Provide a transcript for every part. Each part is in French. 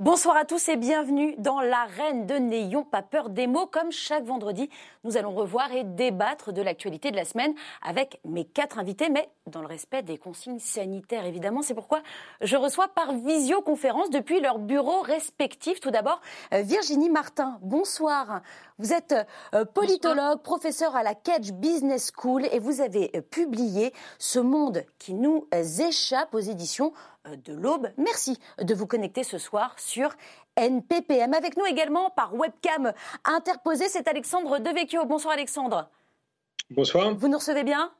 Bonsoir à tous et bienvenue dans l'arène de N'ayons pas peur des mots. Comme chaque vendredi, nous allons revoir et débattre de l'actualité de la semaine avec mes quatre invités, mais dans le respect des consignes sanitaires évidemment. C'est pourquoi je reçois par visioconférence depuis leurs bureaux respectifs. Tout d'abord, euh, Virginie Martin, bonsoir. Vous êtes euh, politologue, professeur à la Cage Business School et vous avez euh, publié Ce monde qui nous échappe aux éditions de l'Aube. Merci de vous connecter ce soir sur NPPM. Avec nous également par webcam interposé, c'est Alexandre Devecchio. Bonsoir Alexandre. Bonsoir. Vous nous recevez bien?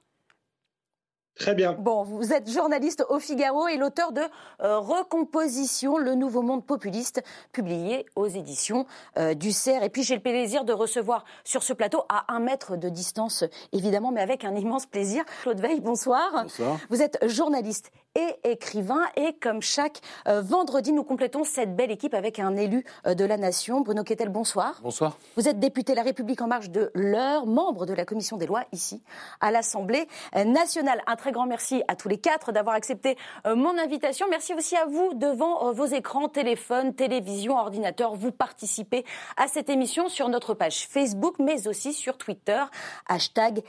Très bien. Bon, vous êtes journaliste au Figaro et l'auteur de euh, Recomposition, le nouveau monde populiste, publié aux éditions euh, du CERF. Et puis j'ai le plaisir de recevoir sur ce plateau, à un mètre de distance évidemment, mais avec un immense plaisir, Claude Veil, bonsoir. Bonsoir. Vous êtes journaliste et écrivain. Et comme chaque euh, vendredi, nous complétons cette belle équipe avec un élu euh, de la nation. Bruno Quetel, bonsoir. Bonsoir. Vous êtes député La République en marche de l'heure, membre de la commission des lois ici à l'Assemblée nationale. Un très grand merci à tous les quatre d'avoir accepté euh, mon invitation. Merci aussi à vous devant vos écrans, téléphones, télévision, ordinateur. Vous participez à cette émission sur notre page Facebook, mais aussi sur Twitter. Hashtag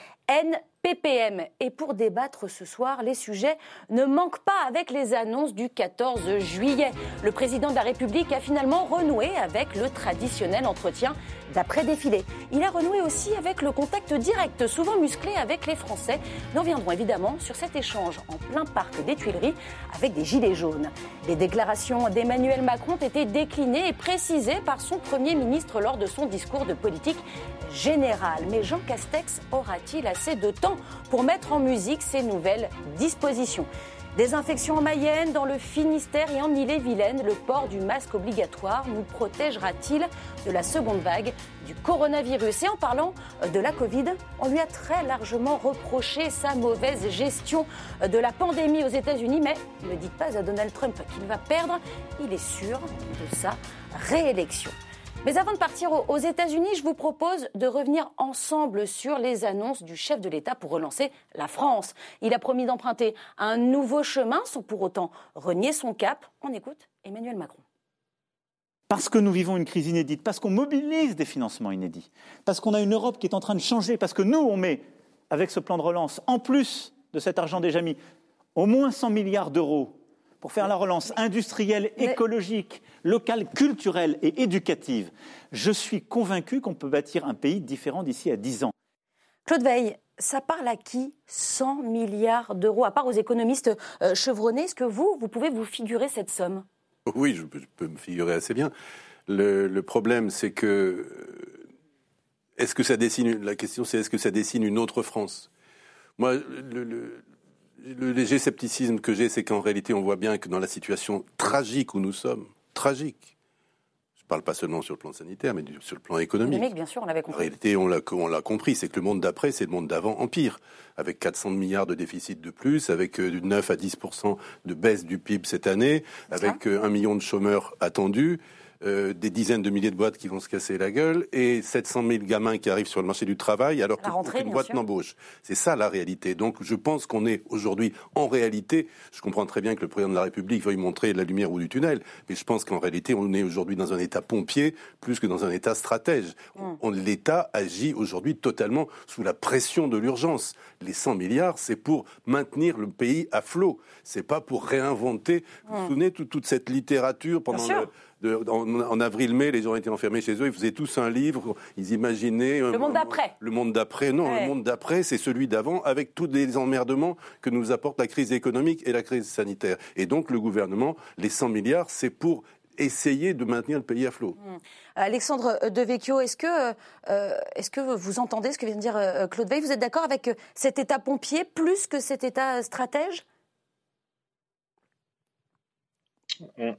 NPPM. Et pour débattre ce soir, les sujets ne manquent pas avec les annonces du 14 juillet. Le président de la République a finalement renoué avec le traditionnel entretien d'après-défilé. Il a renoué aussi avec le contact direct, souvent musclé avec les Français. Nous reviendrons évidemment sur cet échange en plein parc des Tuileries avec des gilets jaunes. Les déclarations d'Emmanuel Macron ont été déclinées et précisées par son Premier ministre lors de son discours de politique générale. Mais Jean Castex aura-t-il assez de temps pour mettre en musique ces nouvelles dispositions. Des infections en Mayenne, dans le Finistère et en Ille-et-Vilaine, le port du masque obligatoire nous protégera-t-il de la seconde vague du coronavirus? Et en parlant de la Covid, on lui a très largement reproché sa mauvaise gestion de la pandémie aux États-Unis, mais ne dites pas à Donald Trump qu'il va perdre, il est sûr de sa réélection. Mais avant de partir aux États-Unis, je vous propose de revenir ensemble sur les annonces du chef de l'État pour relancer la France. Il a promis d'emprunter un nouveau chemin sans pour autant renier son cap. On écoute Emmanuel Macron. Parce que nous vivons une crise inédite, parce qu'on mobilise des financements inédits, parce qu'on a une Europe qui est en train de changer, parce que nous, on met, avec ce plan de relance, en plus de cet argent déjà mis, au moins 100 milliards d'euros pour faire la relance industrielle, écologique, locale, culturelle et éducative. Je suis convaincu qu'on peut bâtir un pays différent d'ici à 10 ans. Claude Veil, ça parle à qui? 100 milliards d'euros À part aux économistes euh, chevronnés, est-ce que vous, vous pouvez vous figurer cette somme? Oui, je peux, me figurer assez bien. Le, problème, c'est que. Est-ce que ça dessine. La question, c'est est-ce que ça dessine une autre France? Moi, le, le léger scepticisme que j'ai, c'est qu'en réalité, on voit bien que dans la situation tragique où nous sommes, tragique, je ne parle pas seulement sur le plan sanitaire, mais sur le plan économique. bien sûr, on l'avait compris. En réalité, on l'a compris, c'est que le monde d'après, c'est le monde d'avant en pire, avec 400 milliards de déficit de plus, avec 9 euh, à 10% de baisse du PIB cette année, avec euh, un million de chômeurs attendus. Euh, des dizaines de milliers de boîtes qui vont se casser la gueule et 700 000 gamins qui arrivent sur le marché du travail alors qu'aucune boîte n'embauche. C'est ça la réalité. Donc je pense qu'on est aujourd'hui en réalité, je comprends très bien que le président de la République veuille montrer la lumière ou du tunnel, mais je pense qu'en réalité on est aujourd'hui dans un état pompier plus que dans un état stratège. Mm. L'État agit aujourd'hui totalement sous la pression de l'urgence. Les 100 milliards, c'est pour maintenir le pays à flot. C'est pas pour réinventer. Vous vous mm. souvenez toute, toute cette littérature pendant le en, avril-mai, les gens étaient enfermés chez eux, ils faisaient tous un livre, ils imaginaient... Le monde d'après. Le monde d'après, non, le monde d'après, c'est celui d'avant, avec tous les emmerdements que nous apporte la crise économique et la crise sanitaire. Et donc le gouvernement, les 100 milliards, c'est pour essayer de maintenir le pays à flot. Mmh. Alexandre Devecchio, est-ce que, euh, est-ce que vous entendez ce que vient de dire euh, Claude Veil? Vous êtes d'accord avec cet État pompier plus que cet État stratège?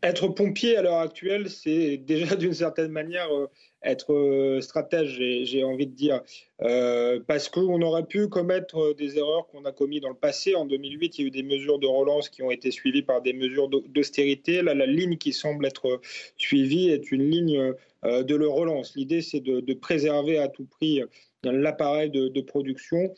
Être pompier à l'heure actuelle, c'est déjà d'une certaine manière euh, être euh, stratège, j'ai envie de dire, euh, parce qu'on aurait pu commettre des erreurs qu'on a commises dans le passé. En 2008, il y a eu des mesures de relance qui ont été suivies par des mesures d'austérité. Là, la ligne qui semble être suivie est une ligne de relance. L'idée, c'est de, préserver à tout prix l'appareil de, production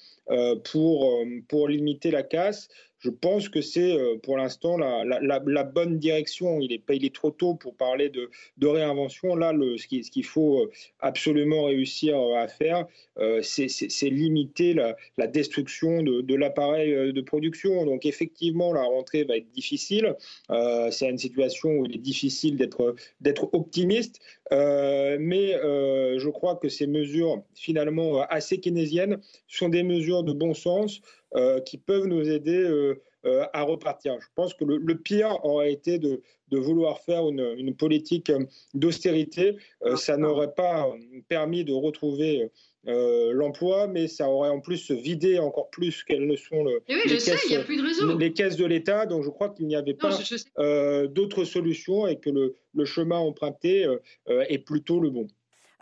pour, pour limiter la casse je pense que c'est euh, pour l'instant la, bonne direction. Il est, trop tôt pour parler de, réinvention. Là, ce qu'il faut euh, absolument réussir euh, à faire, c'est limiter la, destruction de, l'appareil de production. Donc effectivement, la rentrée va être difficile. c'est une situation où il est difficile d'être optimiste. mais je crois que ces mesures, finalement assez keynésiennes, sont des mesures de bon sens euh, qui peuvent nous aider euh, euh, à repartir. Je pense que le, pire aurait été de, vouloir faire une, politique d'austérité. ça n'aurait pas permis de retrouver l'emploi, mais ça aurait en plus vidé encore plus qu'elles ne sont le, les, caisses, de les, caisses, de l'État. Donc je crois qu'il n'y avait pas d'autres solutions et que le, le chemin emprunté est plutôt le bon.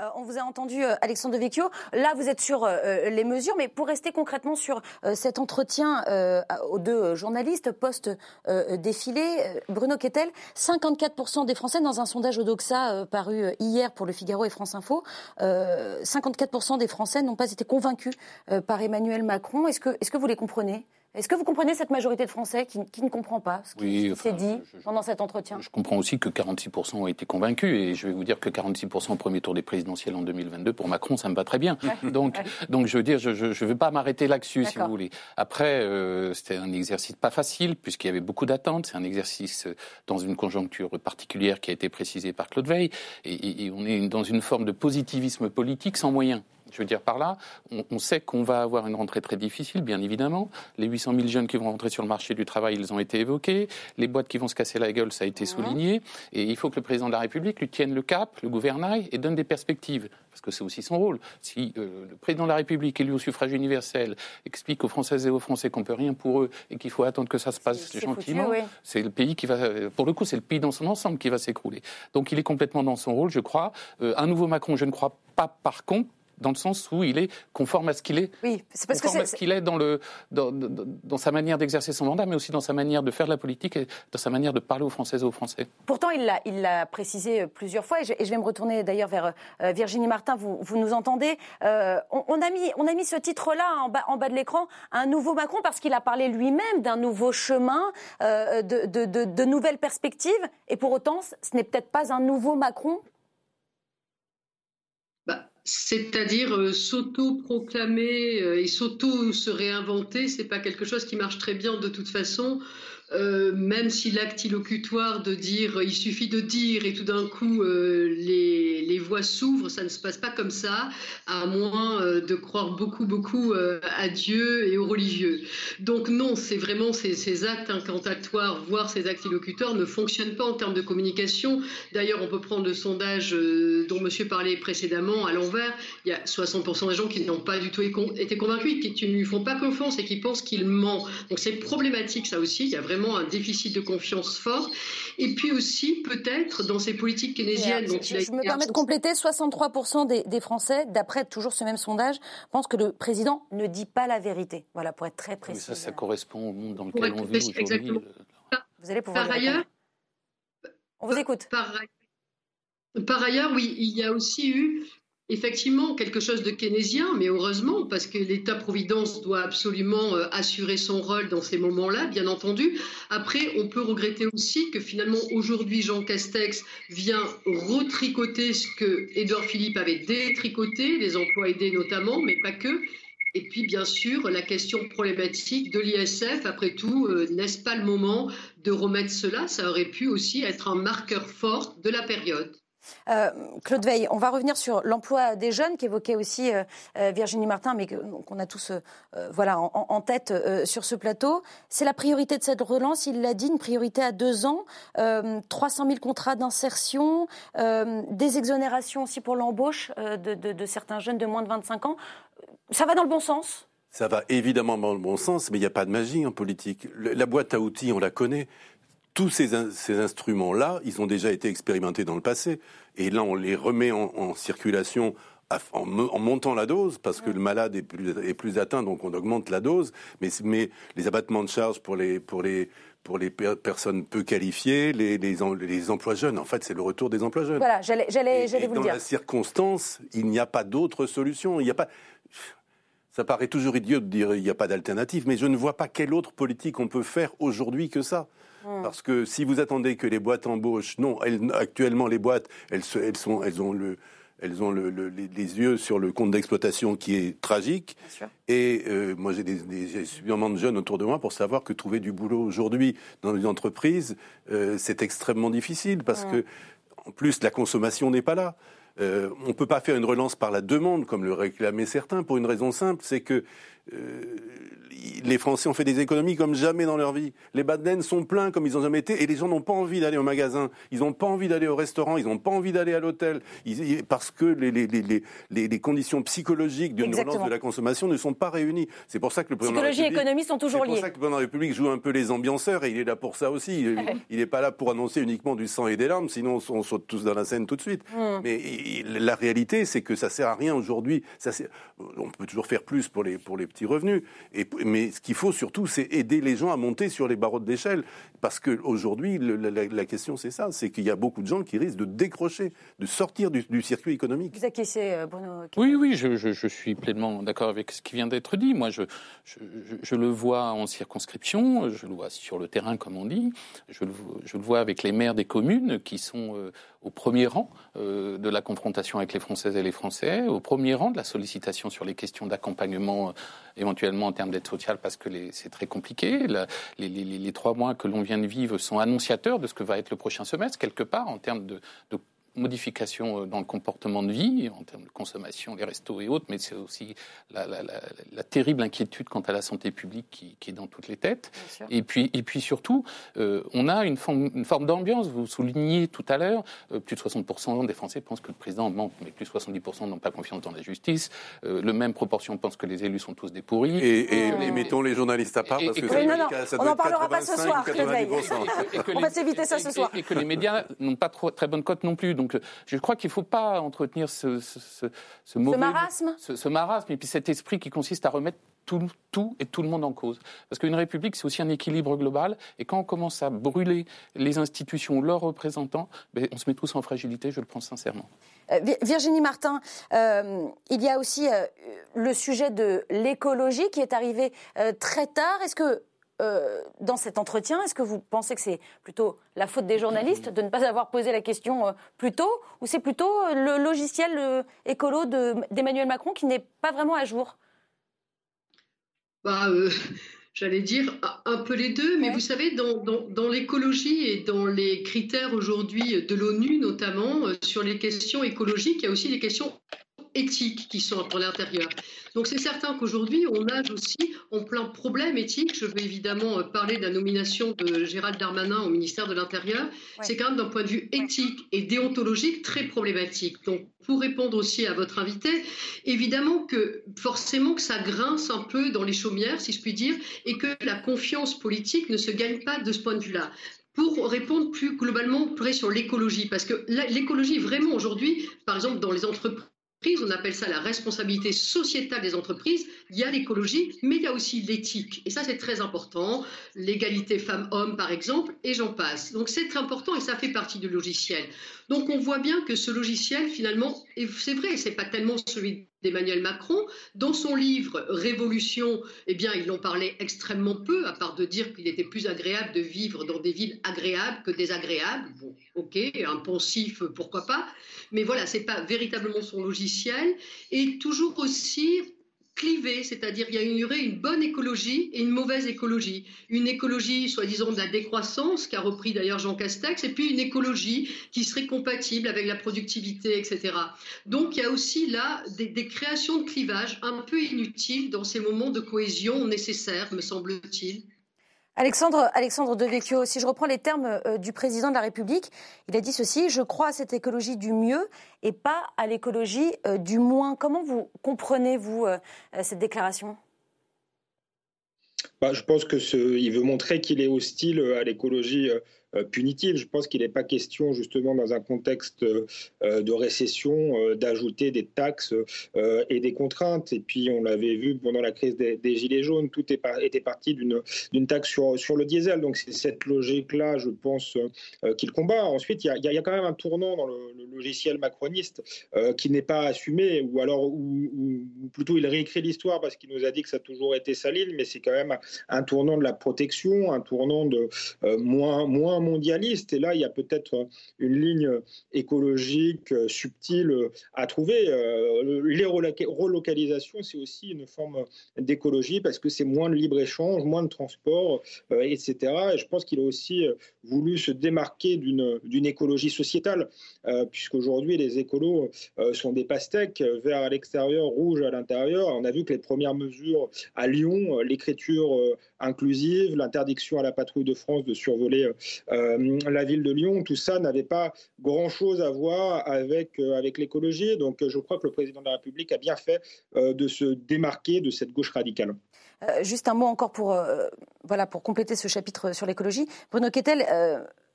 Euh, on vous a entendu, euh, Alexandre de Vecchio. Là, vous êtes sur euh, les mesures, mais pour rester concrètement sur cet entretien aux deux journalistes post-défilé, Bruno Kettel, 54% des Français, dans un sondage Odoxa paru hier pour Le Figaro et France Info, 54% des Français n'ont pas été convaincus par Emmanuel Macron. Est-ce que, est -ce que vous les comprenez? Est-ce que vous comprenez cette majorité de Français qui, ne comprend pas ce qui s'est dit pendant cet entretien? Je comprends aussi que 46% ont été convaincus et je vais vous dire que 46% au premier tour des présidentielles en 2022 pour Macron, ça me va très bien. Donc, donc je veux dire, je ne veux pas m'arrêter là-dessus si vous voulez. Après, euh, c'était un exercice pas facile puisqu'il y avait beaucoup d'attentes. C'est un exercice euh, dans une conjoncture particulière qui a été précisée par Claude Veil et, et on est dans une forme de positivisme politique sans moyens. Je veux dire par là, on, sait qu'on va avoir une rentrée très difficile, bien évidemment. Les 800 000 jeunes qui vont rentrer sur le marché du travail, ils ont été évoqués. Les boîtes qui vont se casser la gueule, ça a été souligné. Et il faut que le président de la République lui tienne le cap, le gouvernail et donne des perspectives. Parce que c'est aussi son rôle. Si euh, le président de la République, élu au suffrage universel, explique aux Françaises et aux Français qu'on peut rien pour eux et qu'il faut attendre que ça se passe gentiment, c'est le pays qui va, pour le coup, c'est le pays dans son ensemble qui va s'écrouler. Donc il est complètement dans son rôle, je crois. Euh, un nouveau Macron, je ne crois pas par contre dans le sens où il est conforme à ce qu'il est. Oui, c'est parce conforme que à ce qu'il est dans, le, dans, dans, sa manière d'exercer son mandat, mais aussi dans sa manière de faire de la politique et dans sa manière de parler aux Françaises et aux Français. Pourtant, il l'a, il l'a précisé plusieurs fois, et je, vais me retourner d'ailleurs vers euh, Virginie Martin, vous, vous nous entendez. Euh, on, a mis, on a mis ce titre-là en bas, en bas de l'écran, un nouveau Macron, parce qu'il a parlé lui-même d'un nouveau chemin, euh, de, de, de, de nouvelles perspectives, et pour autant, ce n'est peut-être pas un nouveau Macron c'est-à-dire euh, s'auto-proclamer euh, et s'auto-se réinventer, c'est pas quelque chose qui marche très bien de toute façon. Euh, même si l'acte illocutoire de dire il suffit de dire et tout d'un coup euh, les, les, voies s'ouvrent, ça ne se passe pas comme ça, à moins euh, de croire beaucoup, beaucoup à Dieu et aux religieux. Donc non, c'est vraiment ces, ces, actes incantatoires, voire ces actes illocuteurs, ne fonctionnent pas en termes de communication. D'ailleurs, on peut prendre le sondage dont monsieur parlait précédemment à l'envers. Il y a 60% des gens qui n'ont pas du tout été convaincus, qui ne lui font pas confiance et qui pensent qu'il ment. Donc c'est problématique ça aussi. Il y a vraiment un déficit de confiance fort. Et puis aussi, peut-être, dans ces politiques keynésiennes. Dont je, me permets de compléter 63% des, Français, d'après toujours ce même sondage, pensent que le président ne dit pas la vérité. Voilà, pour être très précis. ça, ça correspond au monde dans lequel on vit aujourd'hui. Exactement. Vous allez pouvoir par ailleurs, on vous écoute. par ailleurs, oui, il y a aussi eu effectivement quelque chose de keynésien, mais heureusement, parce que l'État-providence doit absolument euh, assurer son rôle dans ces moments-là, bien entendu. Après, on peut regretter aussi que finalement, aujourd'hui, Jean Castex vient retricoter ce que Édouard Philippe avait détricoté, les emplois aidés notamment, mais pas que. Et puis, bien sûr, la question problématique de l'ISF, après tout, euh, n'est-ce pas le moment de remettre cela? Ça aurait pu aussi être un marqueur fort de la période. Euh, Claude Veil, on va revenir sur l'emploi des jeunes qu'évoquait aussi euh, euh, Virginie Martin, mais qu'on a tous voilà, en, tête sur ce plateau. C'est la priorité de cette relance, il l'a dit, une priorité à deux ans, 300 000 contrats d'insertion, des exonérations aussi pour l'embauche de, de certains jeunes de moins de 25 ans. Ça va dans le bon sens? Ça va évidemment dans le bon sens, mais il n'y a pas de magie en politique. La boîte à outils, on la connaît tous ces, instruments-là, ils ont déjà été expérimentés dans le passé. Et là, on les remet en, circulation en, montant la dose, parce que le malade est plus, est plus, atteint, donc on augmente la dose, mais, mais les abattements de charges pour les, pour les, pour les personnes peu qualifiées, les, les, les emplois jeunes. En fait, c'est le retour des emplois jeunes. Voilà, j'allais vous le dire. Dans la circonstance, il n'y a pas d'autre solution. Il n'y a pas. Ça paraît toujours idiot de dire il n'y a pas d'alternative, mais je ne vois pas quelle autre politique on peut faire aujourd'hui que ça. Hmm. Parce que si vous attendez que les boîtes embauchent, non, actuellement les boîtes, elles, elles, sont, elles ont le, elles ont le, les, yeux sur le compte d'exploitation qui est tragique. Et euh, moi, j'ai, des, des, suffisamment de jeunes autour de moi pour savoir que trouver du boulot aujourd'hui dans une entreprise, euh, c'est extrêmement difficile parce hmm. que, en plus, la consommation n'est pas là. Euh, on ne peut pas faire une relance par la demande, comme le réclamaient certains, pour une raison simple, c'est que euh, les Français ont fait des économies comme jamais dans leur vie. Les badens sont pleins comme ils n'ont jamais été et les gens n'ont pas envie d'aller au magasin, ils n'ont pas envie d'aller au restaurant, ils n'ont pas envie d'aller à l'hôtel parce que les, les, les, les, conditions psychologiques d'une relance de la consommation ne sont pas réunies. C'est pour ça que le président Psychologie et économie sont toujours liés. C'est pour ça que le président de la République joue un peu les ambianceurs et il est là pour ça aussi. Il n'est pas là pour annoncer uniquement du sang et des larmes, sinon on saute tous dans la scène tout de suite. Hmm. Mais la réalité, c'est que ça sert à rien aujourd'hui. On peut toujours faire plus pour les, pour les petits revenus. Et, mais ce qu'il faut surtout, c'est aider les gens à monter sur les barreaux d'échelle. Parce qu'aujourd'hui, la, question, c'est ça c'est qu'il y a beaucoup de gens qui risquent de décrocher, de sortir du, circuit économique. Vous acquiescez, euh, Bruno Oui, oui, je, je, suis pleinement d'accord avec ce qui vient d'être dit. Moi, je, je, le vois en circonscription, je le vois sur le terrain, comme on dit. Je le, le vois avec les maires des communes qui sont euh, au premier rang euh, de la confrontation avec les Françaises et les Français, au premier rang de la sollicitation sur les questions d'accompagnement éventuellement en termes d'aide sociale parce que c'est très compliqué. les, les, trois mois que l'on vient de vivre sont annonciateurs de ce que va être le prochain semestre, quelque part, en termes de, de modifications euh, dans le comportement de vie, en termes de consommation, les restos et autres, mais c'est aussi la, la, la, la, terrible inquiétude quant à la santé publique qui, qui est dans toutes les têtes. Et puis, et puis surtout, euh, on a une forme, une forme d'ambiance. Vous soulignez tout à l'heure, euh, plus de 60% des Français pensent que le président ment, mais plus de 70% n'ont pas confiance dans la justice. Euh, le même proportion pense que les élus sont tous des pourris. Et, et, mettons les journalistes à part, parce que, ça, non, non, ça on n'en parlera pas ce soir, on va s'éviter ça ce soir. Et, que les médias n'ont pas trop, très bonne cote non plus. Donc, je crois qu'il ne faut pas entretenir ce, ce, ce, marasme, ce, marasme, et puis cet esprit qui consiste à remettre tout, tout, et tout le monde en cause. Parce qu'une république, c'est aussi un équilibre global. Et quand on commence à brûler les institutions, leurs représentants, ben, on se met tous en fragilité, je le pense sincèrement. Euh, Virginie Martin, euh, il y a aussi euh, le sujet de l'écologie qui est arrivé très tard. Est-ce que euh, dans cet entretien Est-ce que vous pensez que c'est plutôt la faute des journalistes de ne pas avoir posé la question euh, plus tôt Ou c'est plutôt euh, le logiciel écolo d'Emmanuel Macron qui n'est pas vraiment à jour? Bah, J'allais dire un peu les deux, mais vous savez, dans, dans l'écologie et dans les critères aujourd'hui de l'ONU, notamment sur les questions écologiques, il y a aussi les questions éthiques qui sont à l'intérieur. Donc c'est certain qu'aujourd'hui, on nage aussi en plein problème éthique. Je vais évidemment euh, parler de la nomination de Gérald Darmanin au ministère de l'Intérieur. C'est quand même d'un point de vue éthique et déontologique très problématique. Donc pour répondre aussi à votre invité, évidemment que forcément que ça grince un peu dans les chaumières, si je puis dire, et que la confiance politique ne se gagne pas de ce point de vue-là pour répondre plus globalement sur l'écologie, parce que l'écologie vraiment aujourd'hui, par exemple dans les entreprises, on appelle ça la responsabilité sociétale des entreprises. Il y a l'écologie, mais il y a aussi l'éthique. Et ça, c'est très important. L'égalité femmes-hommes, par exemple, et j'en passe. Donc, c'est très important et ça fait partie du logiciel. Donc, on voit bien que ce logiciel, finalement, c'est vrai, c'est pas tellement celui d'Emmanuel Macron. Dans son livre Révolution, eh bien, ils l'ont parlé extrêmement peu, à part de dire qu'il était plus agréable de vivre dans des villes agréables que désagréables. Bon, ok, un poncif, pourquoi pas. Mais voilà, c'est pas véritablement son logiciel. Et toujours aussi clivé, c'est-à-dire il y aurait une bonne écologie et une mauvaise écologie. Une écologie, soi-disant, de la décroissance, qu'a repris d'ailleurs Jean Castex, et puis une écologie qui serait compatible avec la productivité, etc. Donc il y a aussi là des, des créations de clivages un peu inutiles dans ces moments de cohésion nécessaires, me semble-t-il. Alexandre, Alexandre Devecchio, si je reprends les termes euh, du président de la République, il a dit ceci Je crois à cette écologie du mieux et pas à l'écologie euh, du moins. Comment vous comprenez, vous, euh, cette déclaration? Bah, Je pense qu'il veut montrer qu'il est hostile à l'écologie punitive. Je pense qu'il n'est pas question, justement, dans un contexte de récession, d'ajouter des taxes et des contraintes. Et puis, on l'avait vu pendant la crise des, Gilets jaunes, tout était parti d'une taxe sur, le diesel. Donc, c'est cette logique-là, je pense, qu'il combat. Ensuite, il y, a, quand même un tournant dans le, logiciel macroniste qui n'est pas assumé, ou alors, ou, plutôt il réécrit l'histoire parce qu'il nous a dit que ça a toujours été sa ligne, mais c'est quand même un tournant de la protection, un tournant de euh, moins, moins mondialiste. Et là, il y a peut-être une ligne écologique euh, subtile à trouver. Euh, les relocalisations, c'est aussi une forme d'écologie parce que c'est moins de libre-échange, moins de transport, etc. Et je pense qu'il a aussi voulu se démarquer d'une écologie sociétale, puisqu'aujourd'hui, les écolos sont des pastèques, vert à l'extérieur, rouge à l'intérieur. On a vu que les premières mesures à Lyon, euh, l'écriture euh, inclusive, l'interdiction à la patrouille de France de survoler euh, la ville de Lyon, tout ça n'avait pas grand-chose à voir avec, avec l'écologie. Donc je crois que le président de la République a bien fait de se démarquer de cette gauche radicale. juste un mot encore pour, pour compléter ce chapitre sur l'écologie. Bruno Kettel,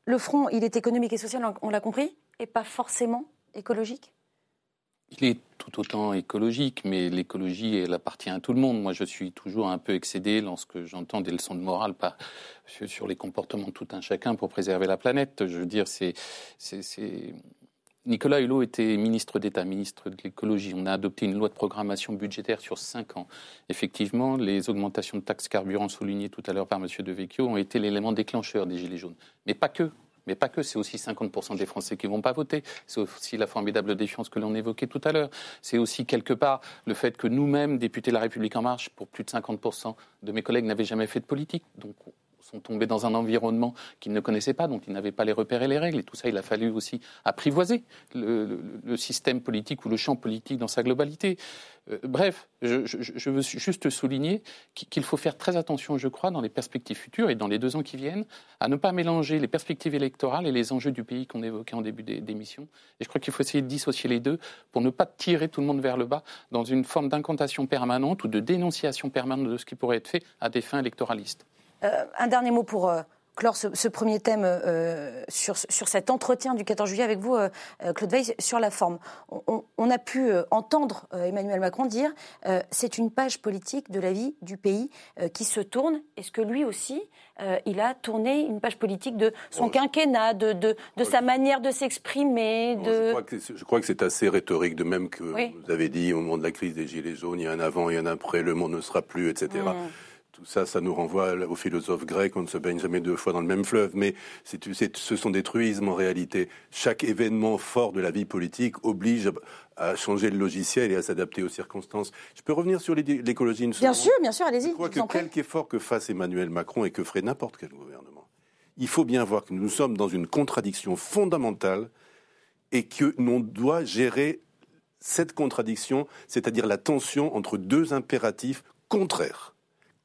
le front, il est économique et social, on l'a compris, et pas forcément écologique? Il est tout autant écologique, mais l'écologie, elle appartient à tout le monde. Moi, je suis toujours un peu excédé lorsque j'entends des leçons de morale sur les comportements de tout un chacun pour préserver la planète. Je veux dire, c'est. Nicolas Hulot était ministre d'État, ministre de l'écologie. On a adopté une loi de programmation budgétaire sur cinq ans. Effectivement, les augmentations de taxes carburant soulignées tout à l'heure par M. Devecchio ont été l'élément déclencheur des Gilets jaunes. Mais pas que. Mais pas que, c'est aussi 50% des Français qui ne vont pas voter. C'est aussi la formidable défiance que l'on évoquait tout à l'heure. C'est aussi quelque part le fait que nous-mêmes, députés de la République en marche, pour plus de 50% de mes collègues n'avaient jamais fait de politique. Sont tombés dans un environnement qu'ils ne connaissaient pas, donc ils n'avaient pas les repères et les règles. Et tout ça, il a fallu aussi apprivoiser le, système politique ou le champ politique dans sa globalité. Euh, bref, je, veux juste souligner qu'il faut faire très attention, je crois, dans les perspectives futures et dans les deux ans qui viennent, à ne pas mélanger les perspectives électorales et les enjeux du pays qu'on évoquait en début d'émission. Et je crois qu'il faut essayer de dissocier les deux pour ne pas tirer tout le monde vers le bas dans une forme d'incantation permanente ou de dénonciation permanente de ce qui pourrait être fait à des fins électoralistes. Euh, un dernier mot pour euh, clore ce, premier thème euh, sur, sur, cet entretien du 14 juillet avec vous, Claude Veil, sur la forme. On, a pu entendre Emmanuel Macron dire c'est une page politique de la vie du pays qui se tourne. Est-ce que lui aussi, il a tourné une page politique de son quinquennat, de, de, de sa manière de s'exprimer de... Je crois que c'est assez rhétorique, de même que vous avez dit au moment de la crise des Gilets jaunes, il y a un avant, il y a un après, le monde ne sera plus, etc. Tout ça, ça nous renvoie aux philosophes grecs, on ne se baigne jamais deux fois dans le même fleuve, mais ce sont des truismes en réalité. Chaque événement fort de la vie politique oblige à changer le logiciel et à s'adapter aux circonstances. Je peux revenir sur l'écologie une seconde Bien sûr, bien sûr, allez-y. Je crois que quelque effort que fasse Emmanuel Macron et que ferait n'importe quel gouvernement, il faut bien voir que nous sommes dans une contradiction fondamentale et que l'on doit gérer cette contradiction, c'est-à-dire la tension entre deux impératifs contraires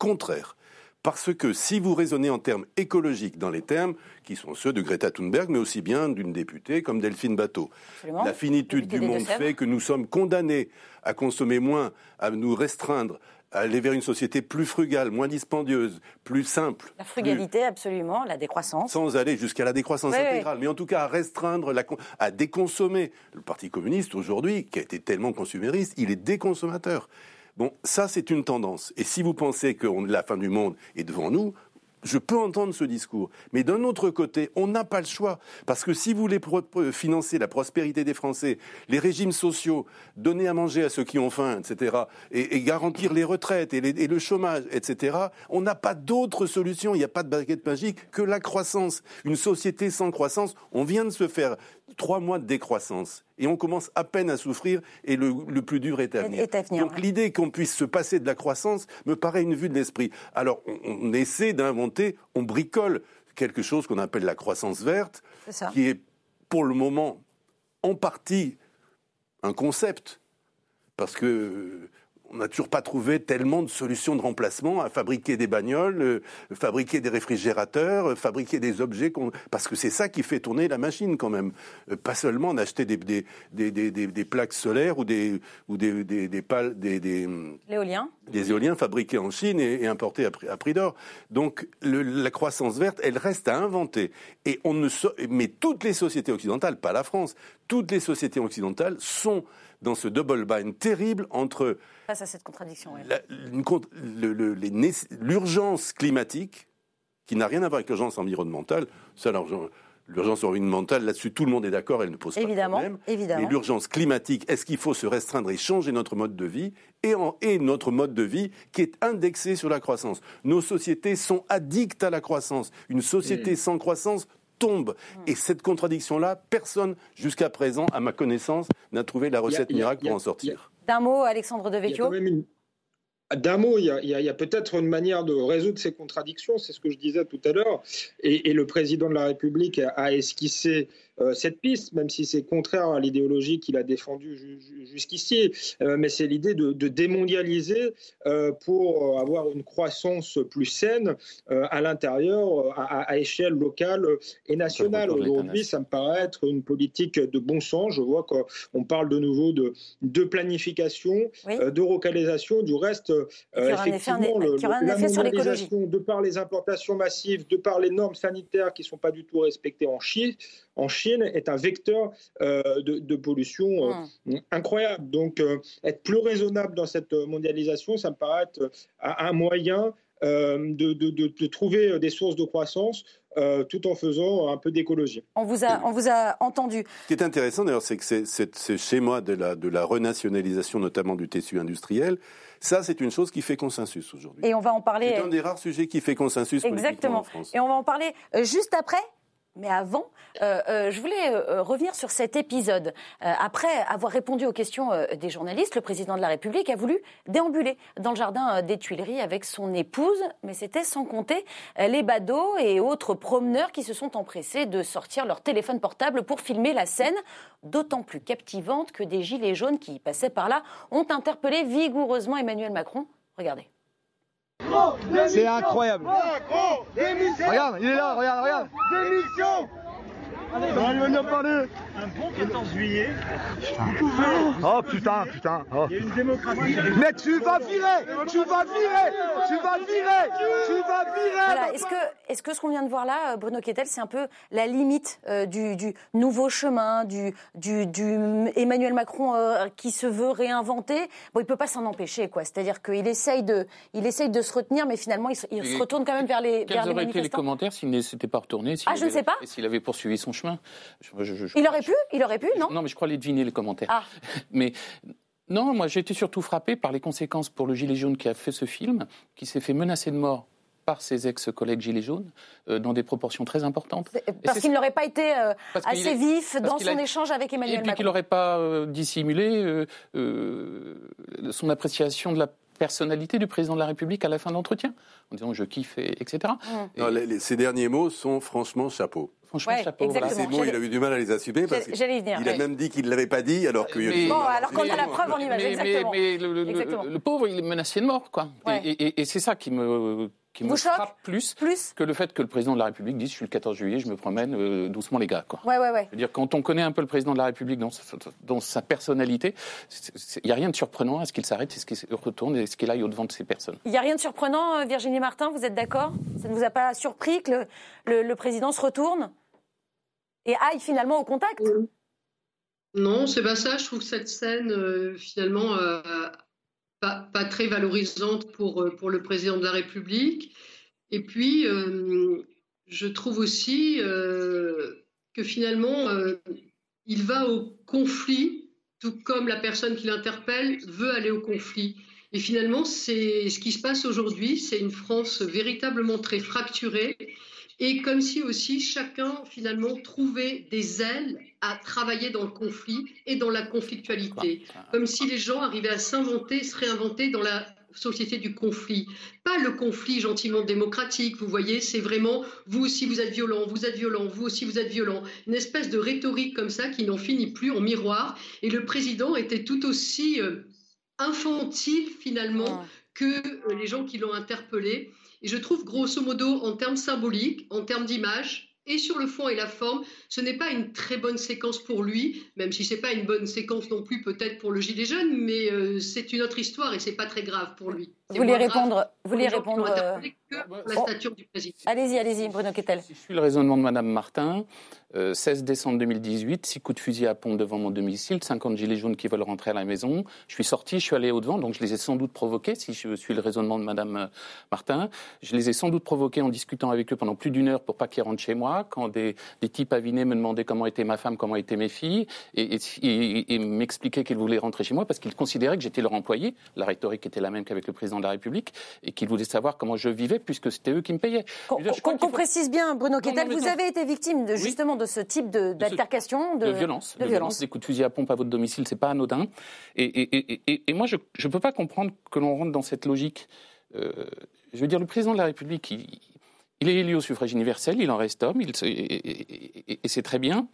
contraire. Parce que si vous raisonnez en termes écologiques, dans les termes qui sont ceux de Greta Thunberg, mais aussi bien d'une députée comme Delphine Bateau, la finitude du monde fait que nous sommes condamnés à consommer moins, à nous restreindre, à aller vers une société plus frugale, moins dispendieuse, plus simple. La frugalité, absolument, la décroissance. Sans aller jusqu'à la décroissance intégrale, mais en tout cas à restreindre, la, à déconsommer. Le Parti communiste, aujourd'hui, qui a été tellement consumériste, il est déconsommateur. Bon, ça c'est une tendance. Et si vous pensez que la fin du monde est devant nous, je peux entendre ce discours. Mais d'un autre côté, on n'a pas le choix. Parce que si vous voulez financer la prospérité des Français, les régimes sociaux, donner à manger à ceux qui ont faim, etc., et, garantir les retraites et, et, le chômage, etc., on n'a pas d'autre solution. Il n'y a pas de baguette magique que la croissance. Une société sans croissance, on vient de se faire trois mois de décroissance et on commence à peine à souffrir et le, plus dur est à venir. Donc l'idée qu'on puisse se passer de la croissance me paraît une vue de l'esprit. Alors on, essaie d'inventer, on bricole quelque chose qu'on appelle la croissance verte, qui est pour le moment en partie un concept, parce que on n'a toujours pas trouvé tellement de solutions de remplacement à fabriquer des bagnoles, euh, fabriquer des réfrigérateurs, euh, fabriquer des objets, parce que c'est ça qui fait tourner la machine quand même. Euh, pas seulement en acheter des, des, des, des, plaques solaires ou des, ou des, des, des, des, éoliens. des éoliens fabriqués en Chine et, importés à prix, à prix d'or. Donc la croissance verte, elle reste à inventer. Et on ne, mais toutes les sociétés occidentales, pas la France, toutes les sociétés occidentales sont dans ce double bind terrible entre face à cette contradiction, l'urgence climatique qui n'a rien à voir avec l'urgence environnementale. Ça, l'urgence environnementale, là-dessus, tout le monde est d'accord, elle ne pose pas de problème. Évidemment. Mais l'urgence climatique, est-ce qu'il faut se restreindre et changer notre mode de vie et, et, notre mode de vie qui est indexé sur la croissance? Nos sociétés sont addictes à la croissance. Une société sans croissance tombe. Hmm. Et cette contradiction-là, personne, jusqu'à présent, à ma connaissance, n'a trouvé la recette miracle pour en sortir. D'un mot, Alexandre Devecchio d'un mot, il y a, peut-être une manière de résoudre ces contradictions, c'est ce que je disais tout à l'heure, et, le président de la République a esquissé euh, cette piste, même si c'est contraire à l'idéologie qu'il a défendue jusqu'ici. Euh, mais c'est l'idée de, démondialiser euh, pour avoir une croissance plus saine à l'intérieur, à, échelle locale et nationale. Aujourd'hui, ça me paraît être une politique de bon sens. Je vois qu'on parle de nouveau de, de planification, de localisation. Du reste, effectivement, de par les importations massives, de par les normes sanitaires qui ne sont pas du tout respectées en Chine, en Chine est un vecteur euh, de, pollution euh, hmm. incroyable. Donc, euh, être plus raisonnable dans cette mondialisation, ça me paraît être un moyen de, trouver des sources de croissance tout en faisant un peu d'écologie. On vous a, on vous a entendu. Ce qui est intéressant d'ailleurs, c'est que ce schéma de la, de la renationalisation, notamment du tissu industriel, ça, c'est une chose qui fait consensus aujourd'hui. Et on va en parler. C'est un des rares sujets qui fait consensus. Exactement. En France. Et on va en parler juste après. Mais avant, euh, euh, je voulais euh, revenir sur cet épisode. après avoir répondu aux questions des journalistes, le président de la République a voulu déambuler dans le jardin des Tuileries avec son épouse, mais c'était sans compter les badauds et autres promeneurs qui se sont empressés de sortir leur téléphone portable pour filmer la scène, d'autant plus captivante que des gilets jaunes qui passaient par là ont interpellé vigoureusement Emmanuel Macron. Regardez. C'est incroyable. Regarde, il est là, regarde, regarde. Démission Allez, venir parler. Un bon 14 juillet. Oh putain, putain. Oh. Il y a une démocratie. Mais tu vas virer Tu vas virer Tu vas virer Tu vas virer voilà. Est-ce que, est-ce que ce qu'on vient de voir là, Bruno Kettel, c'est un peu la limite euh, du, du, nouveau chemin, du, du, du Emmanuel Macron euh, qui se veut réinventer? Bon, il peut pas s'en empêcher, quoi. C'est-à-dire qu'il essaye de, il essaye de se retenir, mais finalement, il se, il se retourne quand même vers les, vers les manifestants. Quels auraient été les commentaires s'il ne s'était pas retourné Ah, je ne sais pas. S'il avait poursuivi son chemin il aurait pu Il aurait pu, non Non, mais je crois les deviner, les commentaires. Ah. Mais non, moi j'ai été surtout frappé par les conséquences pour le Gilet jaune qui a fait ce film, qui s'est fait menacer de mort par ses ex-collègues Gilets jaunes euh, dans des proportions très importantes. Parce qu'il n'aurait pas été euh, assez vif dans son échange avec Emmanuel Macron. Et puis qu'il n'aurait pas euh, dissimulé son appréciation de la personnalité du président de la République à la fin de l'entretien, en disant je kiffe, etc. Mmh. ces derniers mots sont franchement chapeau. Franchement, chapeau. Ces mots, il a eu du mal à les assumer parce qu'il a même dit qu'il ne l'avait pas dit, alors que. bon, alors qu'on a la preuve, on y va. Mais, mais, le, pauvre, il est menacé de mort, quoi. Et, et c'est ça qui me qui me frappe plus, que le fait que le président de la République dise je suis le 14 juillet, je me promène euh, doucement les gars. Quoi. Ouais, ouais, ouais. Je veux dire, quand on connaît un peu le président de la République dans sa, dans sa personnalité, il n'y a rien de surprenant à ce qu'il s'arrête, à ce qu'il retourne et à ce qu'il aille au-devant de ces personnes. Il n'y a rien de surprenant, euh, Virginie Martin, vous êtes d'accord? Ça ne vous a pas surpris que le, le, président se retourne et aille finalement au contact? Non, c'est pas ça. Je trouve que cette scène, euh, finalement, pas, très valorisante pour, euh, pour le président de la République. Et puis, euh, je trouve aussi euh, que finalement, il va au conflit, tout comme la personne qui l'interpelle veut aller au conflit. Et finalement, c'est ce qui se passe aujourd'hui, c'est une France véritablement très fracturée et comme si aussi chacun finalement trouvait des ailes à travailler dans le conflit et dans la conflictualité, comme si les gens arrivaient à s'inventer, se réinventer dans la société du conflit. Pas le conflit gentiment démocratique, vous voyez, c'est vraiment vous aussi vous êtes violent, vous êtes violent, vous aussi vous êtes violent. Une espèce de rhétorique comme ça qui n'en finit plus en miroir. Et le président était tout aussi... Euh, infantile finalement que les gens qui l'ont interpellé. Et je trouve grosso modo, en termes symboliques, en termes d'image, et sur le fond et la forme, ce n'est pas une très bonne séquence pour lui, même si ce n'est pas une bonne séquence non plus peut-être pour le Gilet jaune, mais euh, c'est une autre histoire et c'est pas très grave pour lui. Vous voulez répondre, vous voulez répondre euh, que la stature du président. Allez-y, allez-y, Bruno Kettel. Je suis le raisonnement de Madame Martin. 16 euh, décembre 2018, six coups de fusil à pompe devant mon domicile, 50 gilets jaunes qui veulent rentrer à la maison. Je suis sorti, je suis allé au-devant, donc je les ai sans doute provoqués, si je suis le raisonnement de Madame euh, Martin. Je les ai sans doute provoqués en discutant avec eux pendant plus d'une heure pour pas qu'ils rentrent chez moi, quand des, des, types avinés me demandaient comment était ma femme, comment étaient mes filles, et, et, et m'expliquaient qu'ils voulaient rentrer chez moi parce qu'ils considéraient que j'étais leur employé. La rhétorique était la même qu'avec le président de la République, et qu'ils voulaient savoir comment je vivais puisque c'était eux qui me payaient. Qu'on précise bien, Bruno Kettel, vous avez été victime de, justement de ce type de d'altercation, de, violence, de, violence. Des coups de fusil à pompe à votre domicile, c'est pas anodin. Et, moi, je ne peux pas comprendre que l'on rentre dans cette logique. Euh, je veux dire, le président de la République, il, est élu au suffrage universel, il en reste homme, il, et, c'est très bien.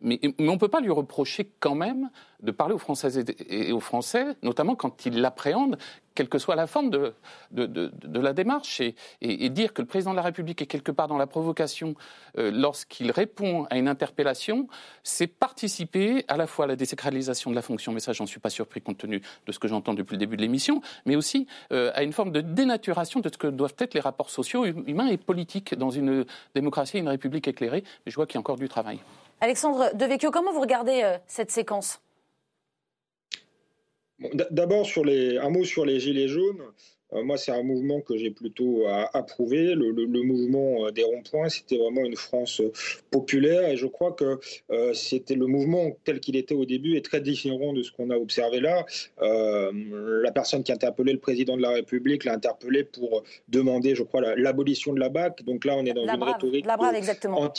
Mais, on ne peut pas lui reprocher quand même de parler aux Françaises et aux Français, notamment quand ils l'appréhendent, quelle que soit la forme de, la démarche, et, et, dire que le président de la République est quelque part dans la provocation euh, lorsqu'il répond à une interpellation, c'est participer à la fois à la désacralisation de la fonction, mais ça j'en suis pas surpris compte tenu de ce que j'entends depuis le début de l'émission, mais aussi euh, à une forme de dénaturation de ce que doivent être les rapports sociaux, hum, humains et politiques dans une démocratie et une république éclairée. Mais je vois qu'il y a encore du travail. Alexandre Devecchio, comment vous regardez euh, cette séquence? D'abord, sur les, un mot sur les Gilets jaunes. Euh, moi, c'est un mouvement que j'ai plutôt approuvé. Le, mouvement euh, des ronds-points, c'était vraiment une France euh, populaire. Et je crois que c'était le mouvement tel qu'il était au début est très différent de ce qu'on a observé là. la personne qui a interpellé le président de la République l'a interpellé pour demander, je crois, l'abolition de la BAC. Donc là, on est dans une rhétorique la brave, exactement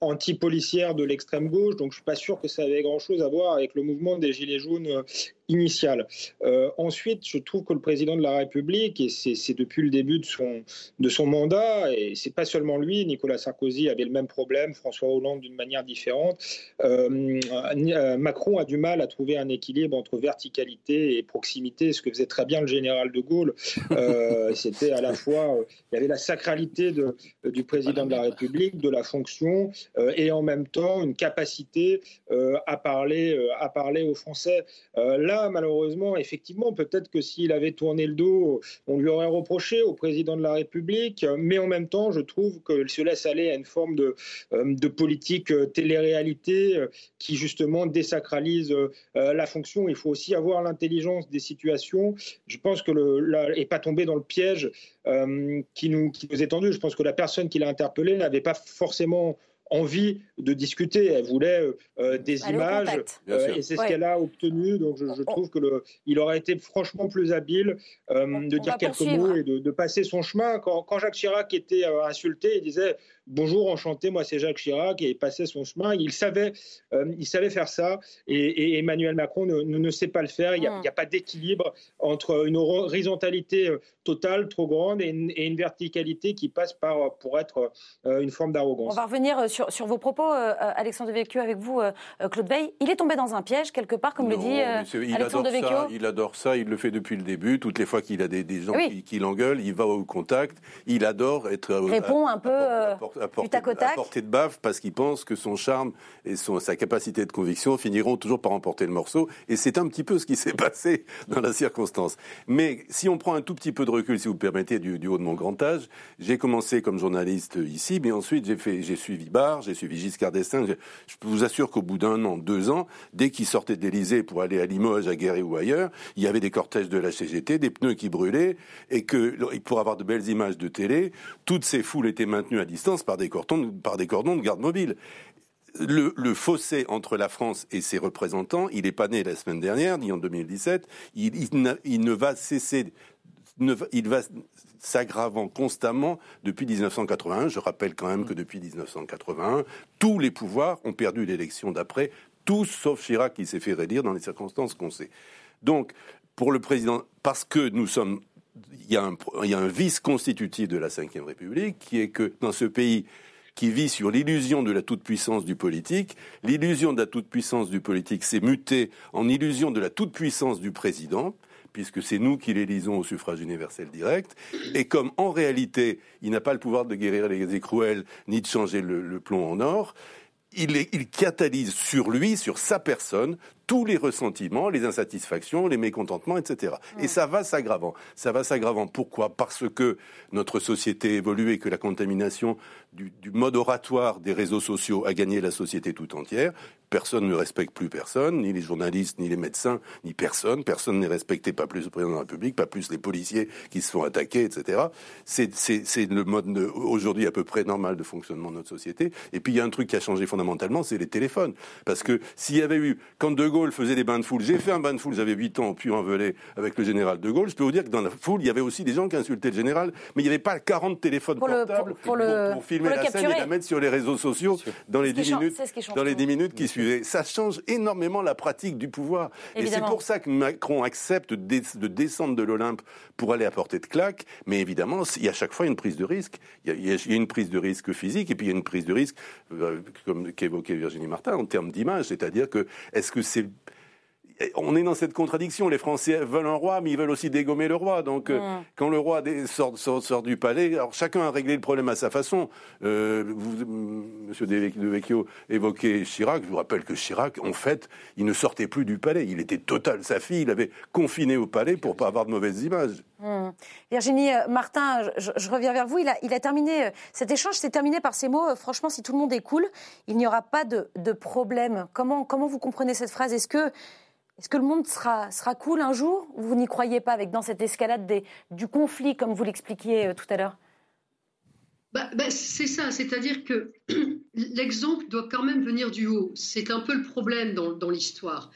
anti-policière de l'extrême gauche, donc je suis pas sûr que ça avait grand-chose à voir avec le mouvement des Gilets jaunes euh, initial. Euh, ensuite, je trouve que le président de la République, et c'est depuis le début de son, de son mandat, et c'est pas seulement lui, Nicolas Sarkozy avait le même problème, François Hollande d'une manière différente, euh, Macron a du mal à trouver un équilibre entre verticalité et proximité, ce que faisait très bien le général de Gaulle. C'était à la fois, il y avait la sacralité de, du président de la République, de la fonction, et en même temps une capacité euh, à, parler, euh, à parler aux Français. là, malheureusement, effectivement, peut-être que s'il avait tourné le dos, on lui aurait reproché au président de la République, mais en même temps, je trouve qu'il se laisse aller à une forme de, de politique télé-réalité qui justement désacralise la fonction. Il faut aussi avoir l'intelligence des situations. Je pense que le, et pas tomber dans le piège qui, nous, qui nous est tendu. Je pense que la personne qui l'a interpellé n'avait pas forcément envie de discuter. Elle voulait euh, euh, des images euh, et c'est ce qu'elle a obtenu. Donc je, trouve que le, il aurait été franchement plus habile de dire quelques mots et de, passer son chemin. Quand, quand Jacques Chirac était insulté, il disait bonjour, enchanté, moi c'est Jacques Chirac et il passait son chemin. Il savait, il savait faire ça et, Emmanuel Macron ne, ne, sait pas le faire. Il n'y a, a, pas d'équilibre entre une horizontalité totale trop grande et une, et une, verticalité qui passe par pour être une forme d'arrogance. On va revenir sur, vos propos, euh, euh, Alexandre Devecchio, avec vous, euh, Claude Veil. Il est tombé dans un piège, quelque part, comme le dit Alexandre Devecchio Il adore ça, il le fait depuis le début. Toutes les fois qu'il a des, gens qui, l'engueulent, il va au contact. Il adore être. Il répond un peu à, portée, à portée de baffe parce qu'il pense que son charme et son, sa capacité de conviction finiront toujours par emporter le morceau. Et c'est un petit peu ce qui s'est passé dans la circonstance. Mais si on prend un tout petit peu de recul, si vous permettez, du, du haut de mon grand âge, j'ai commencé comme journaliste ici, mais ensuite j'ai suivi Bar j'ai suivi Giscard d'Estaing. Je, vous assure qu'au bout d'un an, deux ans, dès qu'il sortait de l'Élysée pour aller à Limoges, à Guéret ou ailleurs, il y avait des cortèges de la CGT, des pneus qui brûlaient, et que pour avoir de belles images de télé, toutes ces foules étaient maintenues à distance par des cordons, par des cordons de garde mobile. Le, fossé entre la France et ses représentants, il n'est pas né la semaine dernière, ni en 2017. Il, ne va cesser, il va s'aggravant constamment depuis 1981. Je rappelle quand même que depuis 1981, tous les pouvoirs ont perdu l'élection d'après, tous sauf Chirac qui s'est fait réélire dans les circonstances qu'on sait. Donc, pour le président, parce que nous sommes il y, a un, vice constitutif de la Ve République qui est que dans ce pays, qui vit sur l'illusion de la toute-puissance du politique. L'illusion de la toute-puissance du politique s'est mutée en illusion de la toute-puissance du président puisque c'est nous qui l'élisons au suffrage universel direct. Et comme en réalité, il n'a pas le pouvoir de guérir les écrouelles ni de changer le, le plomb en or, il, il, catalyse sur lui, sur sa personne, tous les ressentiments, les insatisfactions, les mécontentements, etc. Et ça va s'aggravant. Ça va s'aggravant. Pourquoi? Parce que notre société évolue et que la contamination du, du, mode oratoire des réseaux sociaux a gagné la société tout entière. Personne ne respecte plus personne, ni les journalistes, ni les médecins, ni personne. Personne n'est respecté, pas plus le président de la République, pas plus les policiers qui se font attaquer, etc. C'est le mode aujourd'hui à peu près normal de fonctionnement de notre société. Et puis il y a un truc qui a changé fondamentalement, c'est les téléphones. Parce que s'il y avait eu, quand De Gaulle faisait des bains de foule, j'ai fait un bain de foule, j'avais 8 ans, puis en velay avec le général De Gaulle, je peux vous dire que dans la foule, il y avait aussi des gens qui insultaient le général, mais il n'y avait pas 40 téléphones pour portables le, pour, pour, le, pour, filmer la scène et la mettre sur les réseaux sociaux dans les 10 minutes, dans les 10 minutes qui suivaient. Ça change énormément la pratique du pouvoir. Évidemment. Et c'est pour ça que Macron accepte de descendre de l'Olympe pour aller à portée de claque. Mais évidemment, il y a à chaque fois une prise de risque. Il y a, il y a une prise de risque physique et puis il y a une prise de risque, euh, comme qu'évoquait Virginie Martin, en termes d'image. C'est-à-dire que, est-ce que c'est could on est dans cette contradiction. Les Français veulent un roi, mais ils veulent aussi dégommer le roi. Donc, euh, Mm. quand le roi sort, sort- sort du palais, alors chacun a réglé le problème à sa façon. Euh, vous, Monsieur De Vecchio évoquait Chirac. Je vous rappelle que Chirac, en fait, il ne sortait plus du palais. Il était total. Sa fille, il avait confiné au palais pour pas avoir de mauvaises images. Hmm. Virginie euh, Martin, je, je reviens vers vous. Il a, il a terminé, cet échange s'est terminé par ces mots. Franchement, si tout le monde est cool, il n'y aura pas de, de problème. Comment, comment vous comprenez cette phrase? Est-ce que, est que le monde sera, sera cool un jour ou Vous n'y croyez pas avec dans cette escalade du conflit, comme vous l'expliquiez euh, tout à l'heure? Bah, bah, c'est ça, c'est-à-dire que l'exemple doit quand même venir du haut. C'est un peu le problème dans, l'histoire.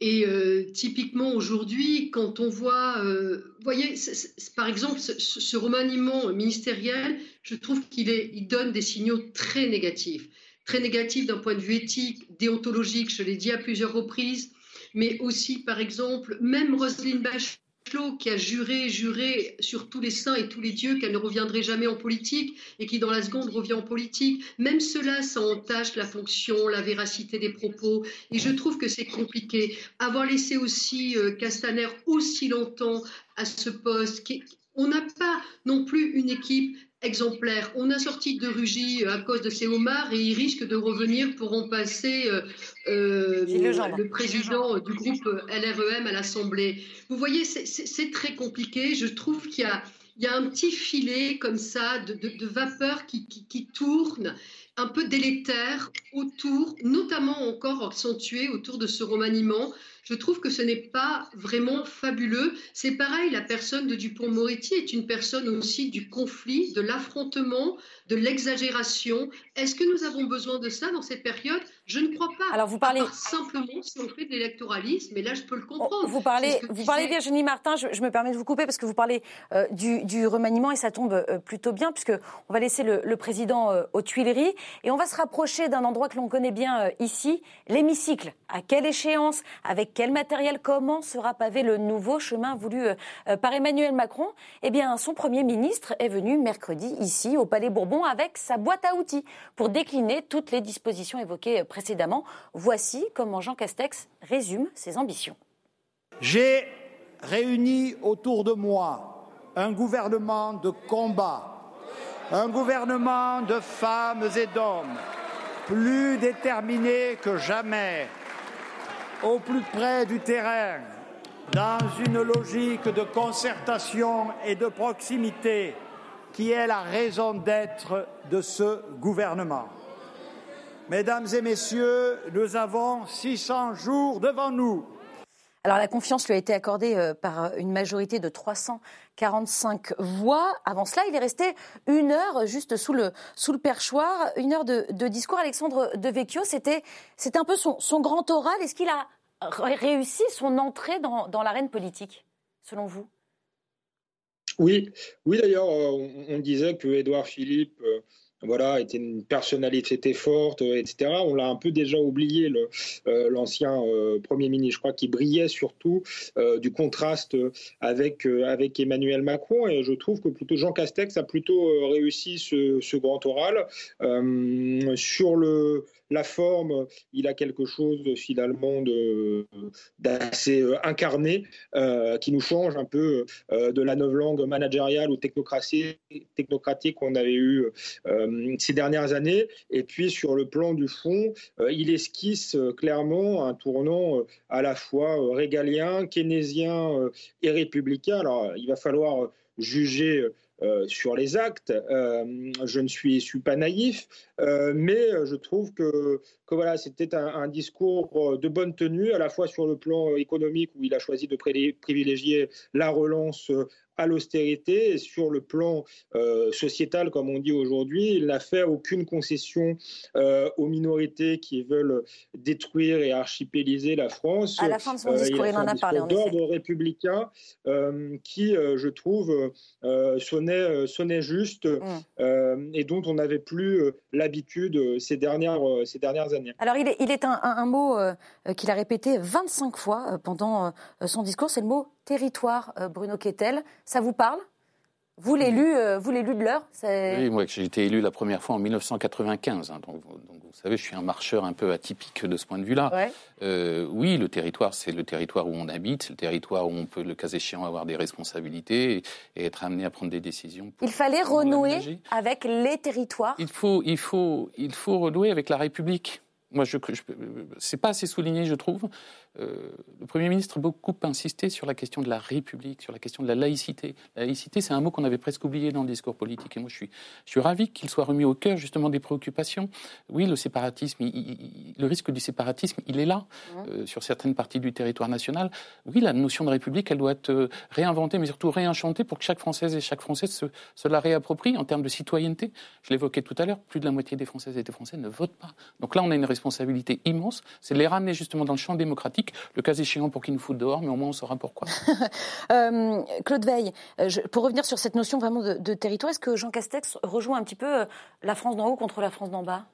Et euh, typiquement aujourd'hui, quand on voit, euh, voyez, par exemple, ce, ce remaniement ministériel, je trouve qu'il donne des signaux très négatifs. Très négatifs d'un point de vue éthique, déontologique, je l'ai dit à plusieurs reprises, mais aussi, par exemple, même Roselyne Bachelot, qui a juré, juré sur tous les saints et tous les dieux qu'elle ne reviendrait jamais en politique et qui, dans la seconde, revient en politique, même cela, ça entache la fonction, la véracité des propos. Et je trouve que c'est compliqué. Avoir laissé aussi euh, Castaner aussi longtemps à ce poste, on n'a pas non plus une équipe exemplaire. On a sorti de Rugy euh, à cause de ses homards et il risque de revenir pour remplacer euh, euh, le président du groupe LREM à l'Assemblée. Vous voyez, c'est- très compliqué. Je trouve qu'il y a, il y a un petit filet comme ça de, de- de vapeur qui, qui- qui tourne, un peu délétère autour, notamment encore accentué autour de ce remaniement. Je trouve que ce n'est pas vraiment fabuleux. C'est pareil, la personne de Dupont-Moretti est une personne aussi du conflit, de l'affrontement, de l'exagération. Est-ce que nous avons besoin de ça dans cette période? Je ne crois pas. Alors, vous parlez- simplement si on fait de l'électoralisme, et là je peux le comprendre. Oh, Vous parlez, vous parlez Virginie Martin, je, je me permets de vous couper parce que vous parlez euh, du, du remaniement et ça tombe euh, plutôt bien puisque on va laisser le, le président euh, aux Tuileries et on va se rapprocher d'un endroit que l'on connaît bien ici, l'hémicycle. À quelle échéance? Avec quel matériel Comment sera pavé le nouveau chemin voulu euh, par Emmanuel Macron? Eh bien, son Premier ministre est venu mercredi ici au Palais Bourbon avec sa boîte à outils pour décliner toutes les dispositions évoquées euh, précédemment. Voici comment Jean Castex résume ses ambitions. J'ai réuni autour de moi un gouvernement de combat, un gouvernement de femmes et d'hommes plus déterminés que jamais, au plus près du terrain, dans une logique de concertation et de proximité qui est la raison d'être de ce gouvernement. Mesdames et messieurs, nous avons 600 jours devant nous. Alors la confiance lui a été accordée euh, par euh, une majorité de 345 voix. Avant cela, il est resté une heure juste sous le, sous le perchoir, une heure de, discours. Alexandre De Vecchio, c'était un peu son, son grand oral. Est-ce qu'il a ré- réussi son entrée dans, dans l'arène politique, selon vous? Oui, oui d'ailleurs, euh, on, disait que Édouard Philippe voilà, était une personnalité forte, etc. On l'a un peu déjà oublié, l'ancien Premier ministre, je crois, qui brillait surtout du contraste avec, avec Emmanuel Macron. Et je trouve que plutôt Jean Castex a plutôt réussi ce, ce grand oral. sur le la forme, il a quelque chose finalement d'assez euh, incarné euh, qui nous change un peu euh, de la langue managériale ou technocratique qu'on avait eu ces dernières années. Et puis sur le plan du fond, il esquisse clairement un tournant à la fois régalien, keynésien et républicain. Alors il va falloir juger euh, sur les actes. Euh, je ne suis, pas naïf, euh, mais je trouve que, que voilà, c'était un, un, discours de bonne tenue, à la fois sur le plan économique, où il a choisi de privilégier la relance à l'austérité et sur le plan euh, sociétal, comme on dit aujourd'hui, il n'a fait aucune concession euh, aux minorités qui veulent détruire et archipéliser la France. À la fin de son euh, discours, il, en a parlé. D'ordre républicain qui, je trouve, sonnait, sonnait juste mm. et dont on n'avait plus l'habitude ces dernières, ces dernières années. Alors, il est, il est un, un mot qu'il a répété 25 fois pendant son discours, c'est le mot territoire, euh, Bruno Kettel. Ça vous parle? Vous l'élu, euh, vous l'élu de l'heure? Oui, moi j'ai été élu la première fois en 1995. Hein, donc, vous savez, je suis un marcheur un peu atypique de ce point de vue-là. Euh, oui, le territoire, c'est le territoire où on habite, c'est le territoire où on peut, le cas échéant, avoir des responsabilités et, être amené à prendre des décisions. Il fallait renouer avec les territoires. Il faut, il faut, il faut renouer avec la République. Moi, je, je c'est pas assez souligné, je trouve. Euh, le Premier ministre a beaucoup insisté sur la question de la République, sur la question de la laïcité. La laïcité, c'est un mot qu'on avait presque oublié dans le discours politique. Et moi, je suis, je suis ravi qu'il soit remis au cœur justement des préoccupations. Oui, le séparatisme, le risque du séparatisme, il est là euh, sur certaines parties du territoire national. Oui, la notion de République, elle doit être euh, réinventée, mais surtout réenchantée pour que chaque Française et chaque Français se, se la réapproprie en termes de citoyenneté. Je l'évoquais tout à l'heure, plus de la moitié des Françaises et des Français ne votent pas. Donc là, on a une responsabilité immense, c'est les ramener justement dans le champ démocratique le cas échéant pour qu'ils nous foutent dehors, mais au moins on saura pourquoi. Euh, Claude Veil, euh, pour revenir sur cette notion vraiment de, territoire, est-ce que Jean Castex rejoint un petit peu euh, la France d'en haut contre la France d'en bas?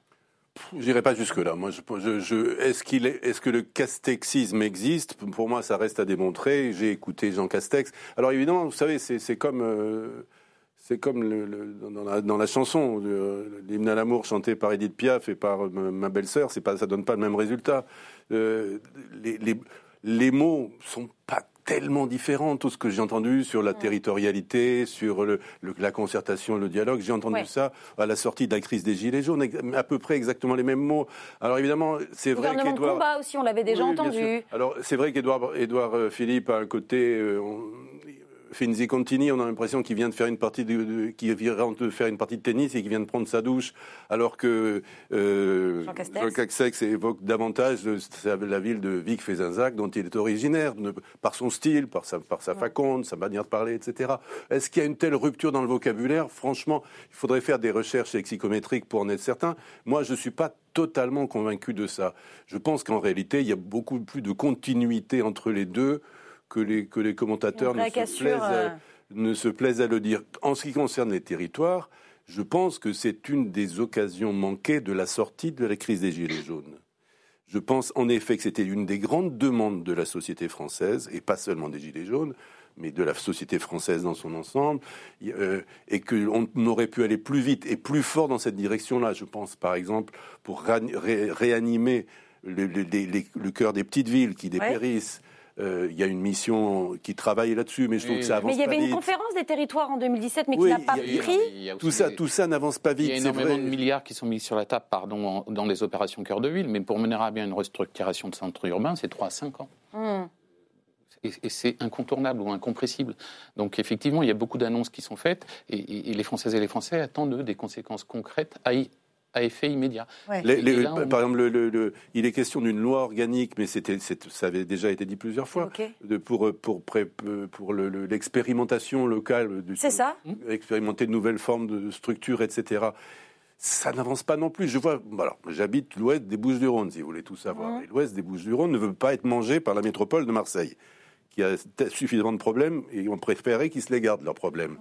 J'irai pas jusque-là. Moi, je, est-ce qu'il est, que le castexisme existe? Pour moi, ça reste à démontrer. J'ai écouté Jean Castex. Alors évidemment, vous savez, c'est comme. C'est comme le, dans, la, chanson, l'hymne à l'amour chanté par Edith Piaf et par ma belle-sœur, c'est pas, ça donne pas le même résultat. Euh, les, les, les, mots sont pas tellement différents. Tout ce que j'ai entendu sur la territorialité, sur le, la concertation, le dialogue, j'ai entendu ça à la sortie de la crise des Gilets jaunes, à peu près exactement les mêmes mots. Alors évidemment, c'est vrai qu'Edouard... combat aussi, on l'avait déjà entendu. Alors c'est vrai qu'Edouard Edouard euh, Philippe a un côté... Euh, Finzi Contini, on a l'impression qu'il vient de faire une partie de, qui vient de faire une partie de tennis et qu'il vient de prendre sa douche, alors que euh, Jean Castex évoque davantage la ville de Vic-Fezenzac, dont il est originaire, par son style, par sa, par sa faconde, sa manière de parler, etc. Est-ce qu'il y a une telle rupture dans le vocabulaire? Franchement, il faudrait faire des recherches lexicométriques pour en être certain. Moi, je ne suis pas totalement convaincu de ça. Je pense qu'en réalité, il y a beaucoup plus de continuité entre les deux que les, que les commentateurs ne se, plaisent à, euh. ne se plaisent à le dire. En ce qui concerne les territoires, je pense que c'est une des occasions manquées de la sortie de la crise des Gilets jaunes. Je pense en effet que c'était une des grandes demandes de la société française, et pas seulement des Gilets jaunes, mais de la société française dans son ensemble, euh, et qu'on aurait pu aller plus vite et plus fort dans cette direction-là. Je pense par exemple pour réanimer le, le, cœur des petites villes qui dépérissent. Il y a une mission qui travaille là-dessus, mais je trouve que ça avance pas vite. Mais il y avait une conférence des territoires en 2017, mais qui n'a pas pris. tout ça, tout ça n'avance pas vite. Il y a énormément de milliards qui sont mis sur la table, pardon, dans les opérations cœur de ville, mais pour mener à bien une restructuration de centre urbain, c'est 3 à 5 ans. Hmm. Et, c'est incontournable ou incompressible. Donc effectivement, il y a beaucoup d'annonces qui sont faites et, et, les Françaises et les Français attendent des conséquences concrètes à y à effet immédiat. Par exemple, le, il est question d'une loi organique, mais c'était, ça avait déjà été dit plusieurs fois, de, pour, pour, pour l'expérimentation locale, du, C'est ça. expérimenter de nouvelles formes de structures, etc. Ça n'avance pas non plus. Je vois, alors, j'habite l'ouest des Bouches-du-Rhône, si vous voulez tout savoir. Et l'ouest des Bouches-du-Rhône ne veut pas être mangé par la métropole de Marseille, qui a suffisamment de problèmes et on préférait qu'ils se les gardent leurs problèmes.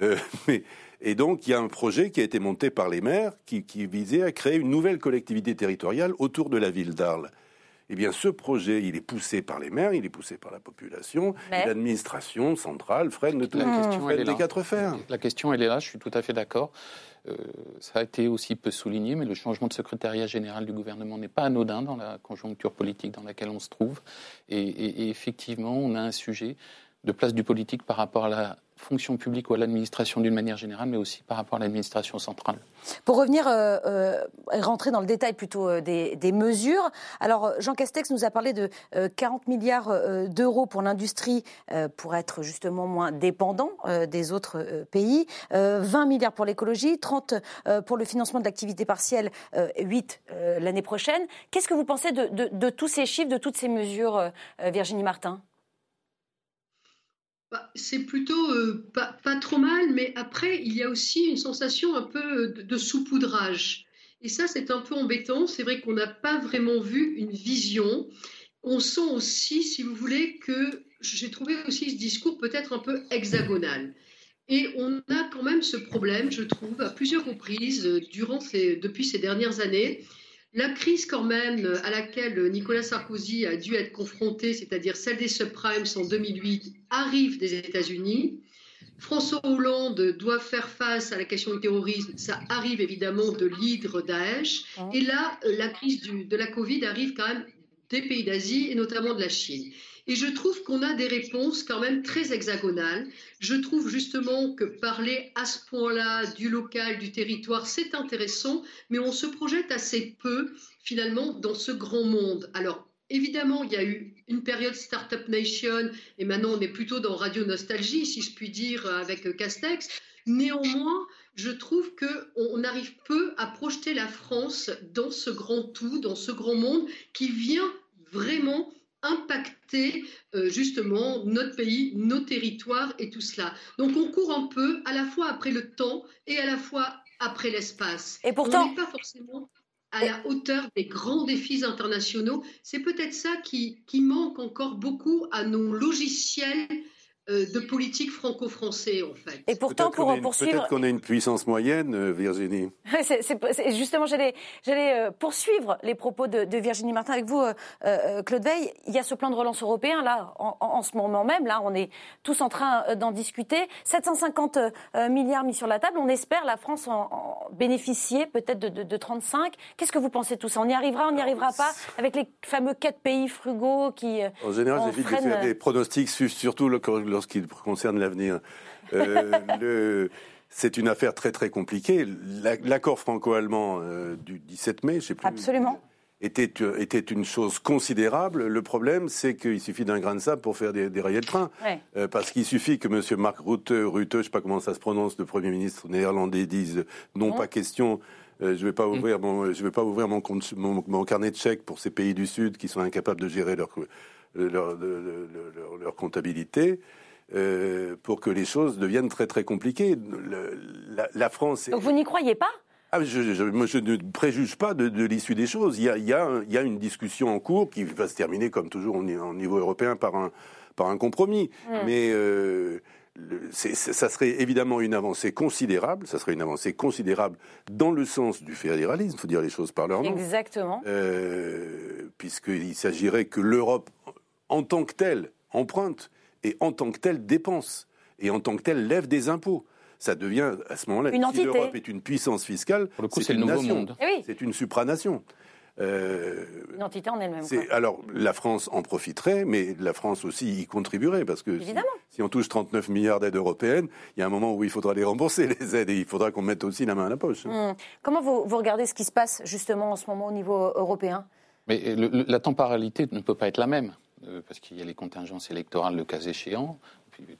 et donc, il y a un projet qui a été monté par les maires qui, qui visait à créer une nouvelle collectivité territoriale autour de la ville d'Arles. Eh bien, ce projet, il est poussé par les maires, il est poussé par la population, l'administration centrale freine de tout. La question, elle est des quatre fers. La question, elle est là, je suis tout à fait d'accord. Euh, ça a été aussi peu souligné, mais le changement de secrétariat général du gouvernement n'est pas anodin dans la conjoncture politique dans laquelle on se trouve. Et, et effectivement, on a un sujet de place du politique par rapport à la fonction publique ou à l'administration d'une manière générale, mais aussi par rapport à l'administration centrale. Pour revenir euh, euh rentrer dans le détail plutôt euh, des, mesures, alors Jean Castex nous a parlé de 40 euh, milliards d'euros pour l'industrie pour être justement moins dépendant des autres pays, 20 milliards pour l'écologie, 30 pour le financement de l'activité partielle, 8 l'année prochaine. Qu'est-ce que vous pensez de, tous ces chiffres, de toutes ces mesures, Virginie Martin? Bah, c'est plutôt euh, pas, trop mal, mais après, il y a aussi une sensation un peu de, saupoudrage. Et ça, c'est un peu embêtant. C'est vrai qu'on n'a pas vraiment vu une vision. On sent aussi, si vous voulez, que j'ai trouvé aussi ce discours peut-être un peu hexagonal. Et on a quand même ce problème, je trouve, à plusieurs reprises euh, durant depuis ces dernières années, la crise quand même euh, à laquelle Nicolas Sarkozy a dû être confronté, c'est-à-dire celle des subprimes en 2008, arrive des États-Unis. François Hollande doit faire face à la question du terrorisme, ça arrive évidemment de l'hydre Daesh. Et là, euh, la crise de la Covid arrive quand même des pays d'Asie et notamment de la Chine. Et je trouve qu'on a des réponses quand même très hexagonales. Je trouve justement que parler à ce point-là du local, du territoire, c'est intéressant, mais on se projette assez peu finalement dans ce grand monde. Alors évidemment, il y a eu une période Startup Nation, et maintenant on est plutôt dans Radio Nostalgie, si je puis dire, avec Castex. Néanmoins, je trouve qu'on arrive peu à projeter la France dans ce grand tout, dans ce grand monde qui vient vraiment impacter euh, justement notre pays, nos territoires et tout cela. Donc on court un peu à la fois après le temps et à la fois après l'espace. Et pourtant, on n'est pas forcément à la hauteur des grands défis internationaux. C'est peut-être ça qui, qui manque encore beaucoup à nos logiciels de politique franco-français, en fait. Et pourtant, pour poursuivre... Peut-être qu'on a une puissance moyenne, euh, Virginie. c'est, justement, j'allais, j'allais euh, poursuivre les propos de, Virginie Martin avec vous, Claude Veil. Il y a ce plan de relance européen, là, en, ce moment même, là, on est tous en train d'en discuter. 750 milliards mis sur la table. On espère la France en, bénéficier peut-être de, 35. Qu'est-ce que vous pensez de tout ça? On y arrivera, on n'y arrivera pas avec les fameux quatre pays frugaux qui... En général, j'évite de faire des pronostics, surtout le lorsqu'il concerne l'avenir. Euh, c'est une affaire très très compliquée. L'accord franco-allemand euh, du 17 mai, je sais plus. Absolument. Était, était une chose considérable. Le problème, c'est qu'il suffit d'un grain de sable pour faire des, rayés de train. Euh, parce qu'il suffit que M. Mark Rutte, Rutte, je ne sais pas comment ça se prononce, le Premier ministre néerlandais, dise non, pas question, je ne vais pas mm. ouvrir, mon, je vais pas ouvrir mon, mon, carnet de chèques pour ces pays du Sud qui sont incapables de gérer leur, leur, leur, leur comptabilité. Euh, pour que les choses deviennent très très compliquées. la, France. Donc vous n'y croyez pas? Ah, je, je, je, ne préjuge pas de, de l'issue des choses. Il y, a, il, y a, il y, a, une discussion en cours qui va se terminer, comme toujours au niveau européen, par un, par un compromis. Hmm. Mais euh, ça serait évidemment une avancée considérable. Ça serait une avancée considérable dans le sens du fédéralisme. Il faut dire les choses par leur nom. Exactement. Euh, Puisqu'il s'agirait que l'Europe, en tant que telle, emprunte et en tant que telle dépense et en tant que telle lève des impôts. Ça devient à ce moment-là, si l'Europe est une puissance fiscale, c'est une nation, eh c'est une supranation. Euh, une entité en elle-même. Alors, la France en profiterait, mais la France aussi y contribuerait, parce que si, on touche 39 milliards d'aides européennes, il y a un moment où il faudra les rembourser, les aides, et il faudra qu'on mette aussi la main à la poche. Hmm. Comment vous, vous, regardez ce qui se passe, justement, en ce moment au niveau européen? Mais la temporalité ne peut pas être la même. Euh, parce qu'il y a les contingences électorales le cas échéant.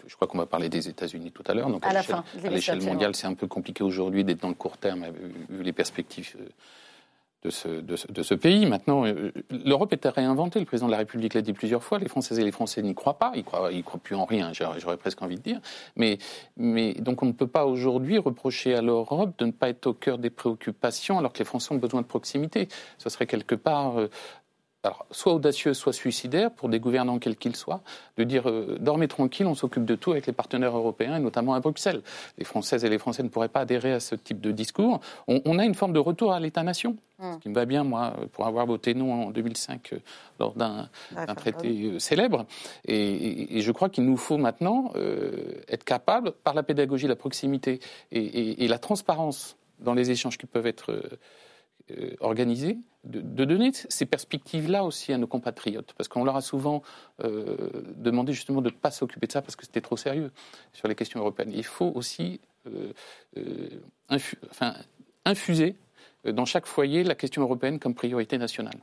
je crois qu'on va parler des États-Unis tout à l'heure. Donc à, l'échelle mondiale, c'est un peu compliqué aujourd'hui d'être dans le court terme, vu les perspectives euh, de ce, de ce, pays. Maintenant, euh, l'Europe est à réinventer. Le président de la République l'a dit plusieurs fois. Les Françaises et les Français n'y croient pas. Ils croient, ils croient plus en rien. J'aurais presque envie de dire. Mais, mais donc, on ne peut pas aujourd'hui reprocher à l'Europe de ne pas être au cœur des préoccupations, alors que les Français ont besoin de proximité. Ce serait quelque part alors, soit audacieux, soit suicidaire, pour des gouvernants quels qu'ils soient, de dire euh, dormez tranquille, on s'occupe de tout avec les partenaires européens, et notamment à Bruxelles. Les Françaises et les Français ne pourraient pas adhérer à ce type de discours. On, a une forme de retour à l'État-nation, mmh. ce qui me va bien, moi, pour avoir voté non en 2005 euh, lors d'un traité euh, célèbre. Et, je crois qu'il nous faut maintenant être capable, par la pédagogie, la proximité et, et la transparence dans les échanges qui peuvent être euh, de, donner ces perspectives-là aussi à nos compatriotes. Parce qu'on leur a souvent euh, demandé justement de ne pas s'occuper de ça parce que c'était trop sérieux sur les questions européennes. Il faut aussi euh, enfin, infuser dans chaque foyer la question européenne comme priorité nationale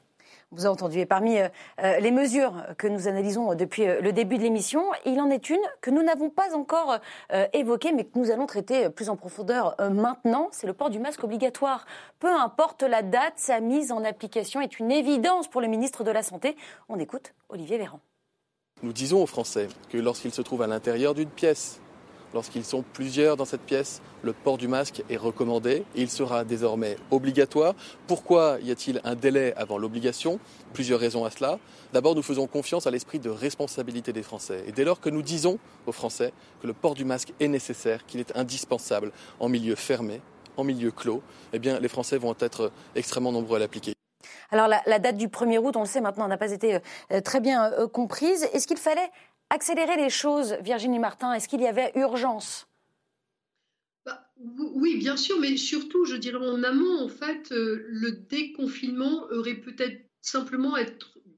vous avez entendu. Et parmi euh, euh, les mesures que nous analysons depuis euh, le début de l'émission, il en est une que nous n'avons pas encore évoquée, mais que nous allons traiter plus en profondeur maintenant. C'est le port du masque obligatoire. Peu importe la date, sa mise en application est une évidence pour le ministre de la Santé. On écoute Olivier Véran. Nous disons aux Français que lorsqu'ils se trouvent à l'intérieur d'une pièce, Lorsqu'ils sont plusieurs dans cette pièce, le port du masque est recommandé et il sera désormais obligatoire. Pourquoi y a-t-il un délai avant l'obligation? Plusieurs raisons à cela. D'abord, nous faisons confiance à l'esprit de responsabilité des Français. Et dès lors que nous disons aux Français que le port du masque est nécessaire, qu'il est indispensable en milieu fermé, en milieu clos, eh bien, les Français vont être extrêmement nombreux à l'appliquer. Alors la, date du 1er août, on le sait maintenant, n'a pas été euh, très bien euh, comprise. Est-ce qu'il fallait accélérer les choses, Virginie Martin? Est-ce qu'il y avait urgence? Bah, oui, bien sûr, mais surtout, je dirais en amont, en fait, euh, le déconfinement aurait peut-être simplement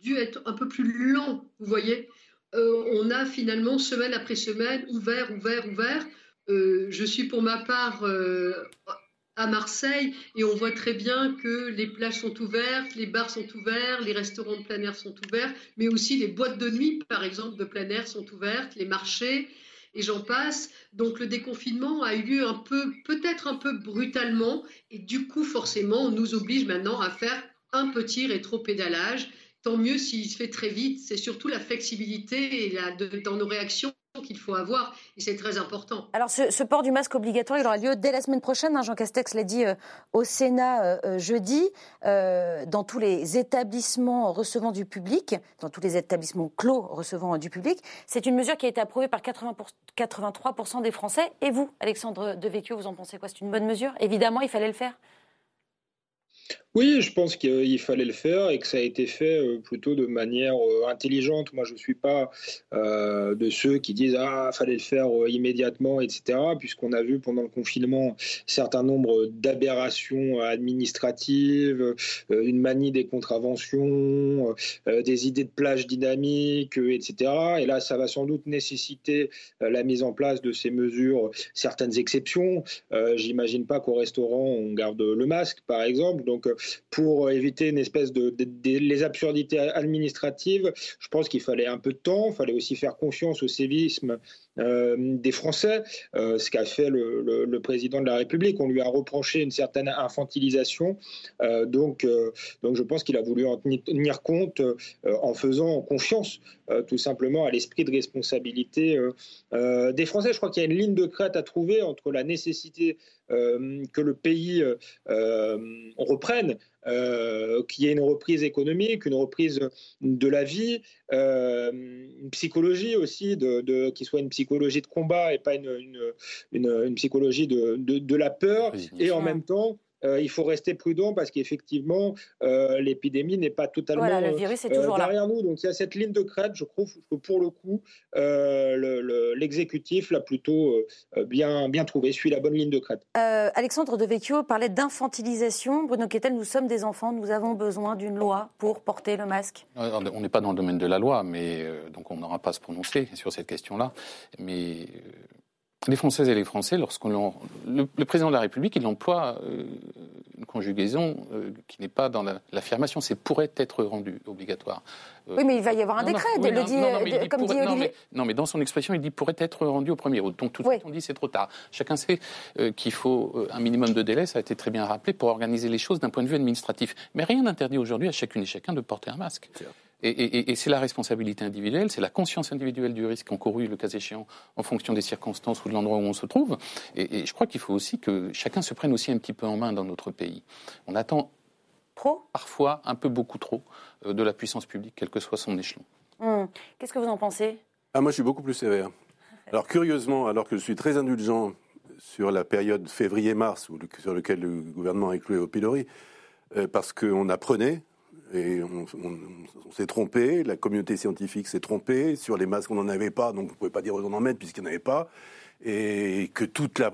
dû être un peu plus lent, vous voyez? Euh, on a finalement, semaine après semaine, ouvert, ouvert, ouvert. Euh, je suis pour ma part à Marseille et on voit très bien que les plages sont ouvertes, les bars sont ouverts, les restaurants de plein air sont ouverts, mais aussi les boîtes de nuit, par exemple, de plein air sont ouvertes, les marchés et j'en passe. Donc le déconfinement a eu lieu un peu, peut-être un peu brutalement et du coup, forcément, on nous oblige maintenant à faire un petit rétro-pédalage. Tant mieux s'il se fait très vite. C'est surtout la flexibilité et la, dans nos réactions qu'il faut avoir, et c'est très important. Alors, ce, port du masque obligatoire, il aura lieu dès la semaine prochaine. Hein, Jean Castex l'a dit euh, au Sénat euh, euh, jeudi, dans tous les établissements recevant du public, dans tous les établissements clos recevant du public. C'est une mesure qui a été approuvée par 80 83% des Français. Et vous, Alexandre Devecchio, vous en pensez quoi? C'est une bonne mesure? Évidemment, il fallait le faire oui, je pense qu'il fallait le faire et que ça a été fait euh, plutôt de manière euh, intelligente. Moi, je ne suis pas euh, de ceux qui disent Ah, fallait le faire immédiatement, etc. Puisqu'on a vu pendant le confinement un certain nombre d'aberrations administratives, une manie des contraventions, des idées de plage dynamiques, etc. Et là, ça va sans doute nécessiter la mise en place de ces mesures, certaines exceptions. J'imagine pas qu'au restaurant, on garde le masque, par exemple. Donc, pour éviter une espèce de, les absurdités administratives, je pense qu'il fallait un peu de temps, il fallait aussi faire confiance au sévisme euh, des Français, euh, ce qu'a fait le, président de la République. On lui a reproché une certaine infantilisation, euh, donc, donc je pense qu'il a voulu en tenir compte en faisant confiance tout simplement à l'esprit de responsabilité des Français. Je crois qu'il y a une ligne de crête à trouver entre la nécessité que le pays reprenne euh, qu'il y ait une reprise économique, une reprise de la vie, euh, une psychologie aussi, de, qui soit une psychologie de combat et pas une, une, psychologie de, de, la peur, et en même temps euh, il faut rester prudent parce qu'effectivement, euh, l'épidémie n'est pas totalement le virus est toujours derrière nous. Donc il y a cette ligne de crête. Je trouve que pour le coup, l'exécutif l'a plutôt bien, bien trouvé, suit la bonne ligne de crête. Alexandre Devecchio parlait d'infantilisation. Bruno Kettel, nous sommes des enfants, nous avons besoin d'une loi pour porter le masque. On n'est pas dans le domaine de la loi, mais donc on n'aura pas à se prononcer sur cette question-là. Mais les Françaises et les Français, lorsqu'on le, le, président de la République, il emploie euh, une conjugaison euh, qui n'est pas dans l'affirmation, c'est pourrait être rendu obligatoire. Euh, oui, mais il va y avoir un décret, le dit, comme dit Olivier. Non mais, dans son expression, il dit pourrait être rendu au 1er août. Donc tout de suite, on dit c'est trop tard. Chacun sait qu'il faut un minimum de délai, ça a été très bien rappelé, pour organiser les choses d'un point de vue administratif. Mais rien n'interdit aujourd'hui à chacune et chacun de porter un masque. Et, c'est la responsabilité individuelle, c'est la conscience individuelle du risque encouru, le cas échéant, en fonction des circonstances ou de l'endroit où on se trouve. Et, je crois qu'il faut aussi que chacun se prenne aussi un petit peu en main dans notre pays. On attend Trop? Parfois, un peu beaucoup trop, de la puissance publique, quel que soit son échelon. Hmm. Qu'est-ce que vous en pensez? Ah, Moi, je suis beaucoup plus sévère. Alors, curieusement, alors que je suis très indulgent sur la période février-mars, sur laquelle le gouvernement est cloué au pilori, parce qu'on apprenait, et on, s'est trompé, la communauté scientifique s'est trompée, sur les masques on n'en avait pas, donc on ne pouvait pas dire aux en mettre puisqu'il n'y en avait pas, et que toute la,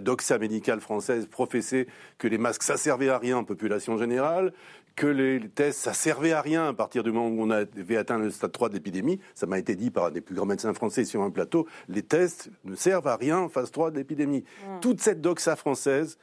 doxa médicale française professait que les masques ça servait à rien en population générale, que les tests ça servait à rien à partir du moment où on avait atteint le stade 3 de l'épidémie, ça m'a été dit par un des plus grands médecins français sur un plateau, les tests ne servent à rien en phase 3 de l'épidémie. Mmh. Toute cette doxa française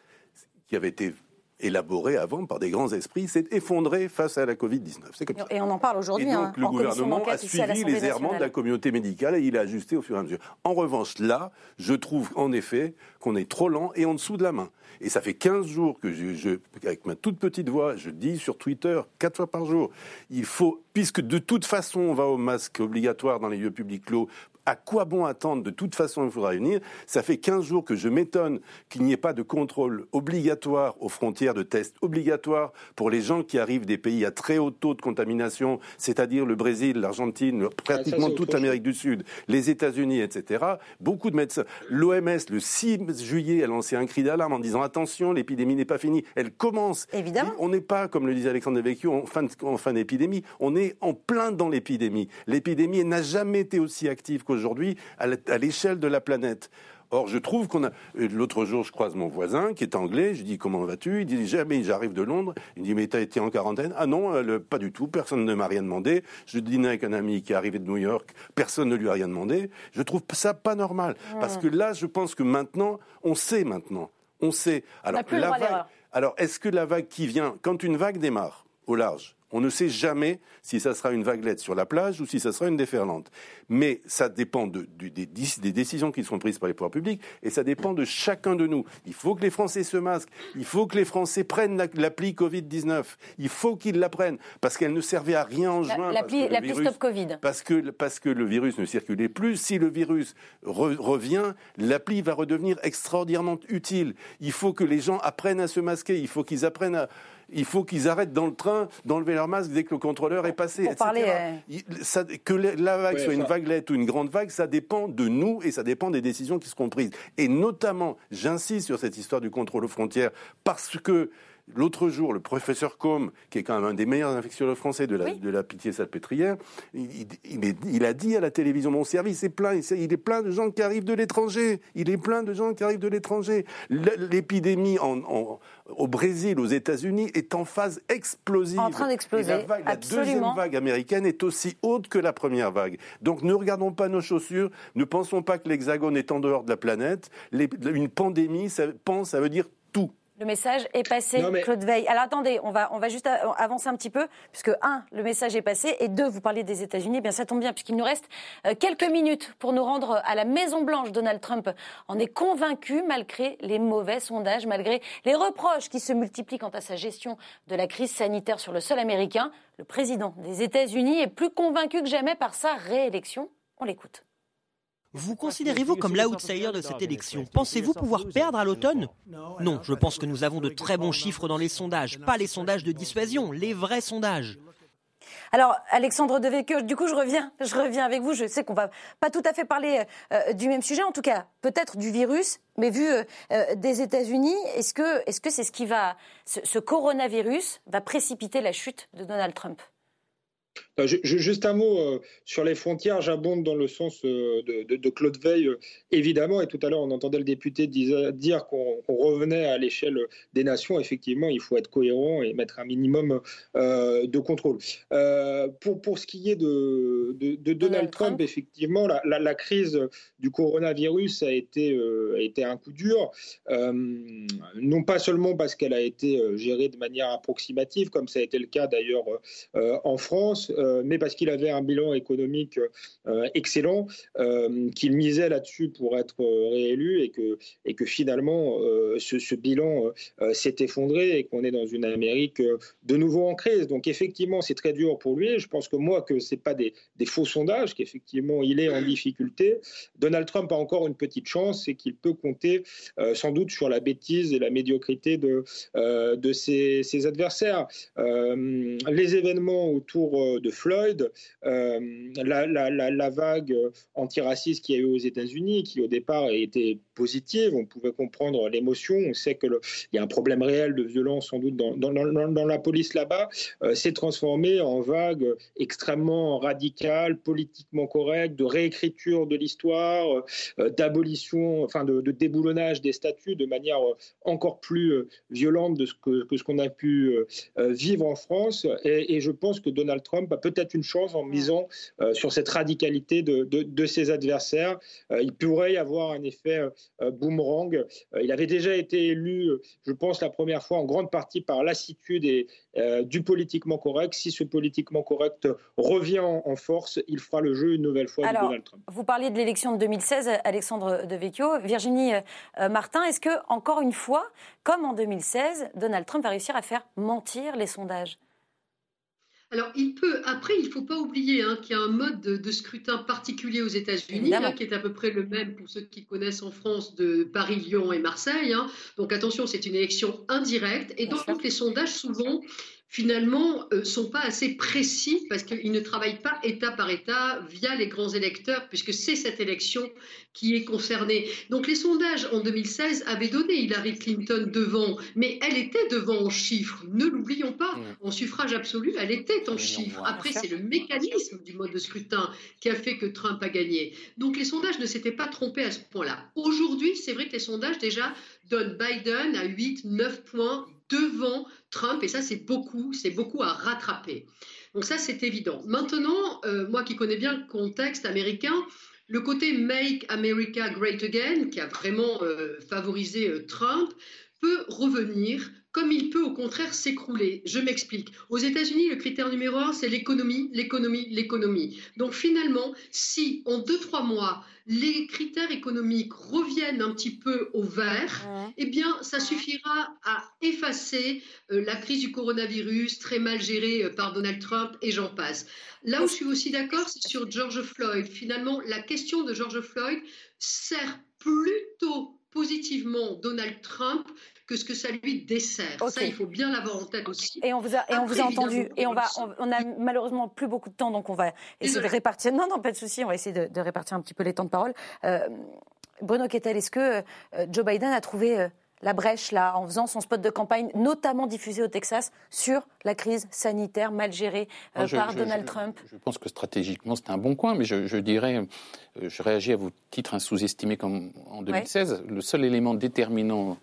qui avait été élaboré avant par des grands esprits, s'est effondré face à la Covid-19. C'est comme ça. Et on en parle aujourd'hui. Et donc, hein, le gouvernement a suivi les errements de la communauté médicale et il a ajusté au fur et à mesure. En revanche, là, je trouve en effet qu'on est trop lent et en dessous de la main. Et ça fait 15 jours que, je, avec ma toute petite voix, je dis sur Twitter, quatre fois par jour, il faut, puisque de toute façon on va au masque obligatoire dans les lieux publics clos à quoi bon attendre De toute façon, il faudra venir. Ça fait 15 jours que je m'étonne qu'il n'y ait pas de contrôle obligatoire aux frontières, de tests obligatoires pour les gens qui arrivent des pays à très haut taux de contamination, c'est-à-dire le Brésil, l'Argentine, pratiquement toute l'Amérique du Sud, les États-Unis, etc. Beaucoup de médecins. L'OMS, le 6 juillet, a lancé un cri d'alarme en disant attention, l'épidémie n'est pas finie. Elle commence. Évidemment. On n'est pas, comme le disait Alexandre Devecchio, en fin, en fin d'épidémie. On est en plein dans l'épidémie. L'épidémie n'a jamais été aussi active qu'aujourd'hui aujourd'hui à l'échelle de la planète. Or, je trouve qu'on a. L'autre jour, je croise mon voisin qui est anglais. Je dis comment vas-tu? Il dit jamais. J'arrive de Londres. Il dit mais t'as été en quarantaine? Ah non, pas du tout. Personne ne m'a rien demandé. Je dînais avec un ami qui est arrivé de New York. Personne ne lui a rien demandé. Je trouve ça pas normal parce que là, je pense que maintenant, on sait maintenant. On sait. Alors, la vague, alors, est-ce que la vague qui vient, quand une vague démarre au large, on ne sait jamais si ça sera une vaguelette sur la plage ou si ça sera une déferlante. Mais ça dépend des, décisions qui sont prises par les pouvoirs publics et ça dépend de chacun de nous. Il faut que les Français se masquent. Il faut que les Français prennent l'appli Covid-19. Il faut qu'ils la prennent parce qu'elle ne servait à rien en juin. L'appli Stop Covid. Parce que, parce que le virus ne circulait plus. Si le virus revient, l'appli va redevenir extraordinairement utile. Il faut que les gens apprennent à se masquer. Il faut qu'ils apprennent à il faut qu'ils arrêtent dans le train d'enlever leur masque dès que le contrôleur est passé. Euh, que la vague soit une vaguelette ou une grande vague, ça dépend de nous et ça dépend des décisions qui seront prises. Et notamment, j'insiste sur cette histoire du contrôle aux frontières parce que L'autre jour, le professeur Combe, qui est quand même un des meilleurs infectiologues français de la, de la pitié salpêtrière, il, il, a dit à la télévision Mon service est plein, il est plein de gens qui arrivent de l'étranger. Il est plein de gens qui arrivent de l'étranger. L'épidémie au Brésil, aux États-Unis, est en phase explosive. En train d'exploser. La, la deuxième vague américaine est aussi haute que la première vague. Donc ne regardons pas nos chaussures, ne pensons pas que l'hexagone est en dehors de la planète. une pandémie, ça, pense, ça veut dire. Le message est passé, Claude Veil. Alors attendez, on va, on va juste avancer un petit peu, puisque un, le message est passé, et deux, vous parliez des États-Unis. Eh bien, ça tombe bien, puisqu'il nous reste euh, quelques minutes pour nous rendre à la Maison Blanche. Donald Trump en est convaincu, malgré les mauvais sondages, malgré les reproches qui se multiplient quant à sa gestion de la crise sanitaire sur le sol américain. Le président des États-Unis est plus convaincu que jamais par sa réélection. On l'écoute. Vous considérez-vous comme l'outsider de cette élection Pensez-vous pouvoir perdre à l'automne Non, je pense que nous avons de très bons chiffres dans les sondages, pas les sondages de dissuasion, les vrais sondages. Alors, Alexandre Devecchio, du coup, je reviens, je reviens avec vous. Je sais qu'on va pas tout à fait parler euh, du même sujet, en tout cas, peut-être du virus, mais vu euh, euh, des États-Unis, est-ce que, est-ce que c'est ce qui va, ce coronavirus va précipiter la chute de Donald Trump? euh, juste un mot euh, sur les frontières, j'abonde dans le sens euh, de, Claude Veil, évidemment, et tout à l'heure on entendait le député dire qu'on revenait à l'échelle des nations, effectivement il faut être cohérent et mettre un minimum de contrôle. pour, pour ce qui est de, Donald Trump, effectivement, la, crise du coronavirus a été, a été un coup dur, non pas seulement parce qu'elle a été gérée de manière approximative, comme ça a été le cas d'ailleurs en France, France, mais parce qu'il avait un bilan économique excellent, qu'il misait là-dessus pour être réélu et que, et que finalement ce, bilan s'est effondré et qu'on est dans une Amérique de nouveau en crise. Donc effectivement, c'est très dur pour lui. Je pense que moi, que ce n'est pas des, faux sondages, qu'effectivement, il est en difficulté. Donald Trump a encore une petite chance, c'est qu'il peut compter sans doute sur la bêtise et la médiocrité de, de ses adversaires. les événements autour de Floyd, la, la, vague antiraciste qu'il y a eu aux États-Unis, qui au départ été positive, on pouvait comprendre l'émotion, on sait qu'il y a un problème réel de violence sans doute dans, la police là-bas, euh, s'est transformé en vague extrêmement radicale, politiquement correcte, de réécriture de l'histoire, euh, d'abolition, enfin de, déboulonnage des statuts de manière encore plus euh, violente de ce que, ce qu'on a pu vivre en France. Et, je pense que Donald Trump a peut-être une chance en misant sur cette radicalité de, de, de ses adversaires. il pourrait y avoir un effet euh, boomerang. Euh, il avait déjà été élu, euh, je pense, la première fois en grande partie par lassitude et, du politiquement correct. Si ce politiquement correct revient en, force, il fera le jeu une nouvelle fois de Donald Trump. Vous parliez de l'élection de 2016, Alexandre Devecchio. Virginie Martin, est-ce que, encore une fois, comme en 2016, Donald Trump va réussir à faire mentir les sondages? Alors, il peut. Après, il ne faut pas oublier hein, qu'il y a un mode de, scrutin particulier aux États-Unis, hein, qui est à peu près le même pour ceux qui connaissent en France de Paris, Lyon et Marseille. Hein. Donc, attention, c'est une élection indirecte. Et donc, les sondages, souvent, finalement, ne euh, sont pas assez précis parce qu'ils ne travaillent pas État par État via les grands électeurs, puisque c'est cette élection qui est concernée. Donc les sondages en 2016 avaient donné Hillary Clinton devant, mais elle était devant en chiffres, ne l'oublions pas. En suffrage absolu, elle était en chiffres. Après, c'est le mécanisme du mode de scrutin qui a fait que Trump a gagné. Donc les sondages ne s'étaient pas trompés à ce point-là. Aujourd'hui, c'est vrai que les sondages déjà donnent Biden à 8, 9 points devant Trump, et ça c'est beaucoup, c'est beaucoup à rattraper. Donc ça c'est évident. Maintenant, euh, moi qui connais bien le contexte américain, le côté Make America Great Again, qui a vraiment euh, favorisé euh, Trump, peut revenir comme il peut au contraire s'écrouler. Je m'explique. Aux États-Unis, le critère numéro un, c'est l'économie, l'économie, l'économie. Donc finalement, si en deux, trois mois, les critères économiques reviennent un petit peu au vert, eh bien, ça suffira à effacer euh, la crise du coronavirus très mal gérée euh, par Donald Trump et j'en passe. Là où je suis aussi d'accord, c'est sur George Floyd. Finalement, la question de George Floyd sert plutôt positivement Donald Trump que ce que ça lui dessert. Ça, il faut bien l'avoir en tête aussi. Et on vous a, et on vous a entendu. Et on va, on, a malheureusement plus beaucoup de temps, donc on va essayer de répartir. Non, non, pas de souci. On va essayer de, répartir un petit peu les temps de parole. Euh, Bruno Kettel, est-ce que euh, Joe Biden a trouvé euh, la brèche là en faisant son spot de campagne, notamment diffusé au Texas, sur la crise sanitaire mal gérée par Donald Trump Je pense que stratégiquement c'est un bon coin, mais je, dirais, je réagis à vos titres sous-estimés comme en 2016. Le seul élément déterminant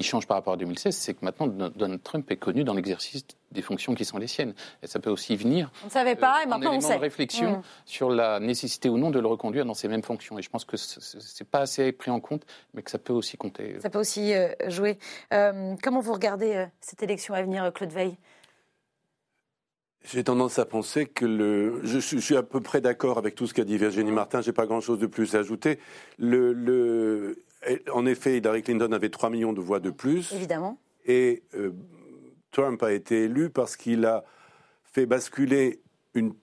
qui change par rapport à 2016, c'est que maintenant Donald Trump est connu dans l'exercice des fonctions qui sont les siennes. Et ça peut aussi venir. On ne savait pas, et euh, maintenant on sait. de réflexion mmh. sur la nécessité ou non de le reconduire dans ces mêmes fonctions. Et je pense que c'est pas assez pris en compte, mais que ça peut aussi compter. Ça peut aussi euh, jouer. Euh, comment vous regardez cette élection à venir, Claude Veil? J'ai tendance à penser que le. Je, suis à peu près d'accord avec tout ce qu'a dit Virginie Martin. J'ai pas grand-chose de plus à ajouter. Le, le, en effet, Hillary Clinton avait 3 millions de voix de plus. Évidemment. Et euh, Trump a été élu parce qu'il a fait basculer une,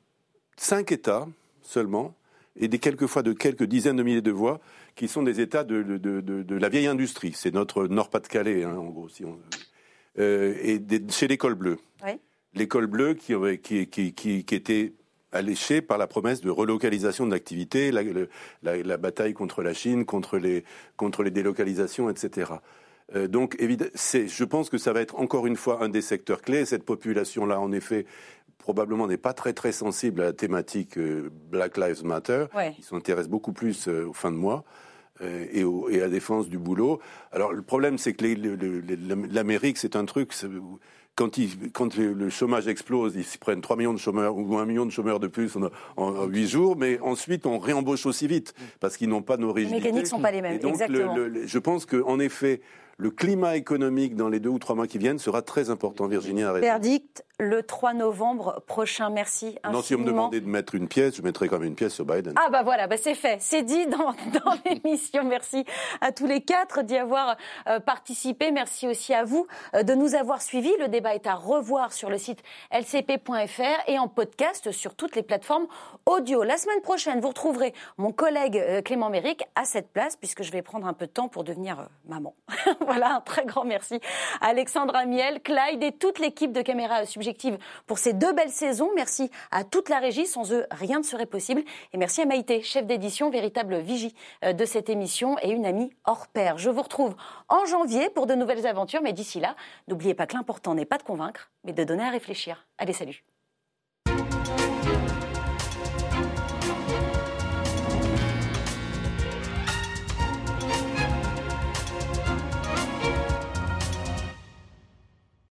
cinq États seulement, et des quelquefois de quelques dizaines de milliers de voix, qui sont des États de, de, de, la vieille industrie. C'est notre Nord-Pas-de-Calais, hein, en gros, si on euh, et chez l'école bleue. Oui. L'école bleue qui, qui, qui, qui, qui était alléché par la promesse de relocalisation de l'activité, la, la, bataille contre la Chine, contre les, contre les délocalisations, etc. Euh, donc, je pense que ça va être encore une fois un des secteurs clés. Cette population-là, en effet, probablement n'est pas très très sensible à la thématique euh, Black Lives Matter. Ils s'intéressent beaucoup plus euh, aux fins de mois. Et, et, à la défense du boulot. Alors le problème, c'est que l'Amérique, c'est un truc quand, quand le chômage explose, ils prennent 3 millions de chômeurs ou 1 million de chômeurs de plus en, 8 jours, mais ensuite on réembauche aussi vite parce qu'ils n'ont pas nos rigidités. Les mécaniques ne sont pas les mêmes, donc, exactement. je pense qu'en effet, le climat économique dans les deux ou trois mois qui viennent sera très important, Virginie. Verdict le 3 novembre prochain. Merci Non, si on me demandait de mettre une pièce, je mettrais quand même une pièce sur Biden. Ah bah voilà, bah c'est fait. C'est dit dans, l'émission. Merci à tous les quatre d'y avoir euh, participé. Merci aussi à vous euh, de nous avoir suivis. Le débat est à revoir sur le site lcp.fr et en podcast sur toutes les plateformes audio. La semaine prochaine, vous retrouverez mon collègue euh, Clément Méric à cette place puisque je vais prendre un peu de temps pour devenir maman. voilà, un très grand merci à Alexandre Amiel, Clyde et toute l'équipe de Caméra Subjective pour ces deux belles saisons. Merci à toute la régie. Sans eux, rien ne serait possible. Et merci à Maïté, chef d'édition, véritable vigie euh, de cette émission et une amie hors pair. Je vous retrouve en janvier pour de nouvelles aventures. Mais d'ici là, n'oubliez pas que l'important n'est pas de convaincre, mais de donner à réfléchir. Allez, salut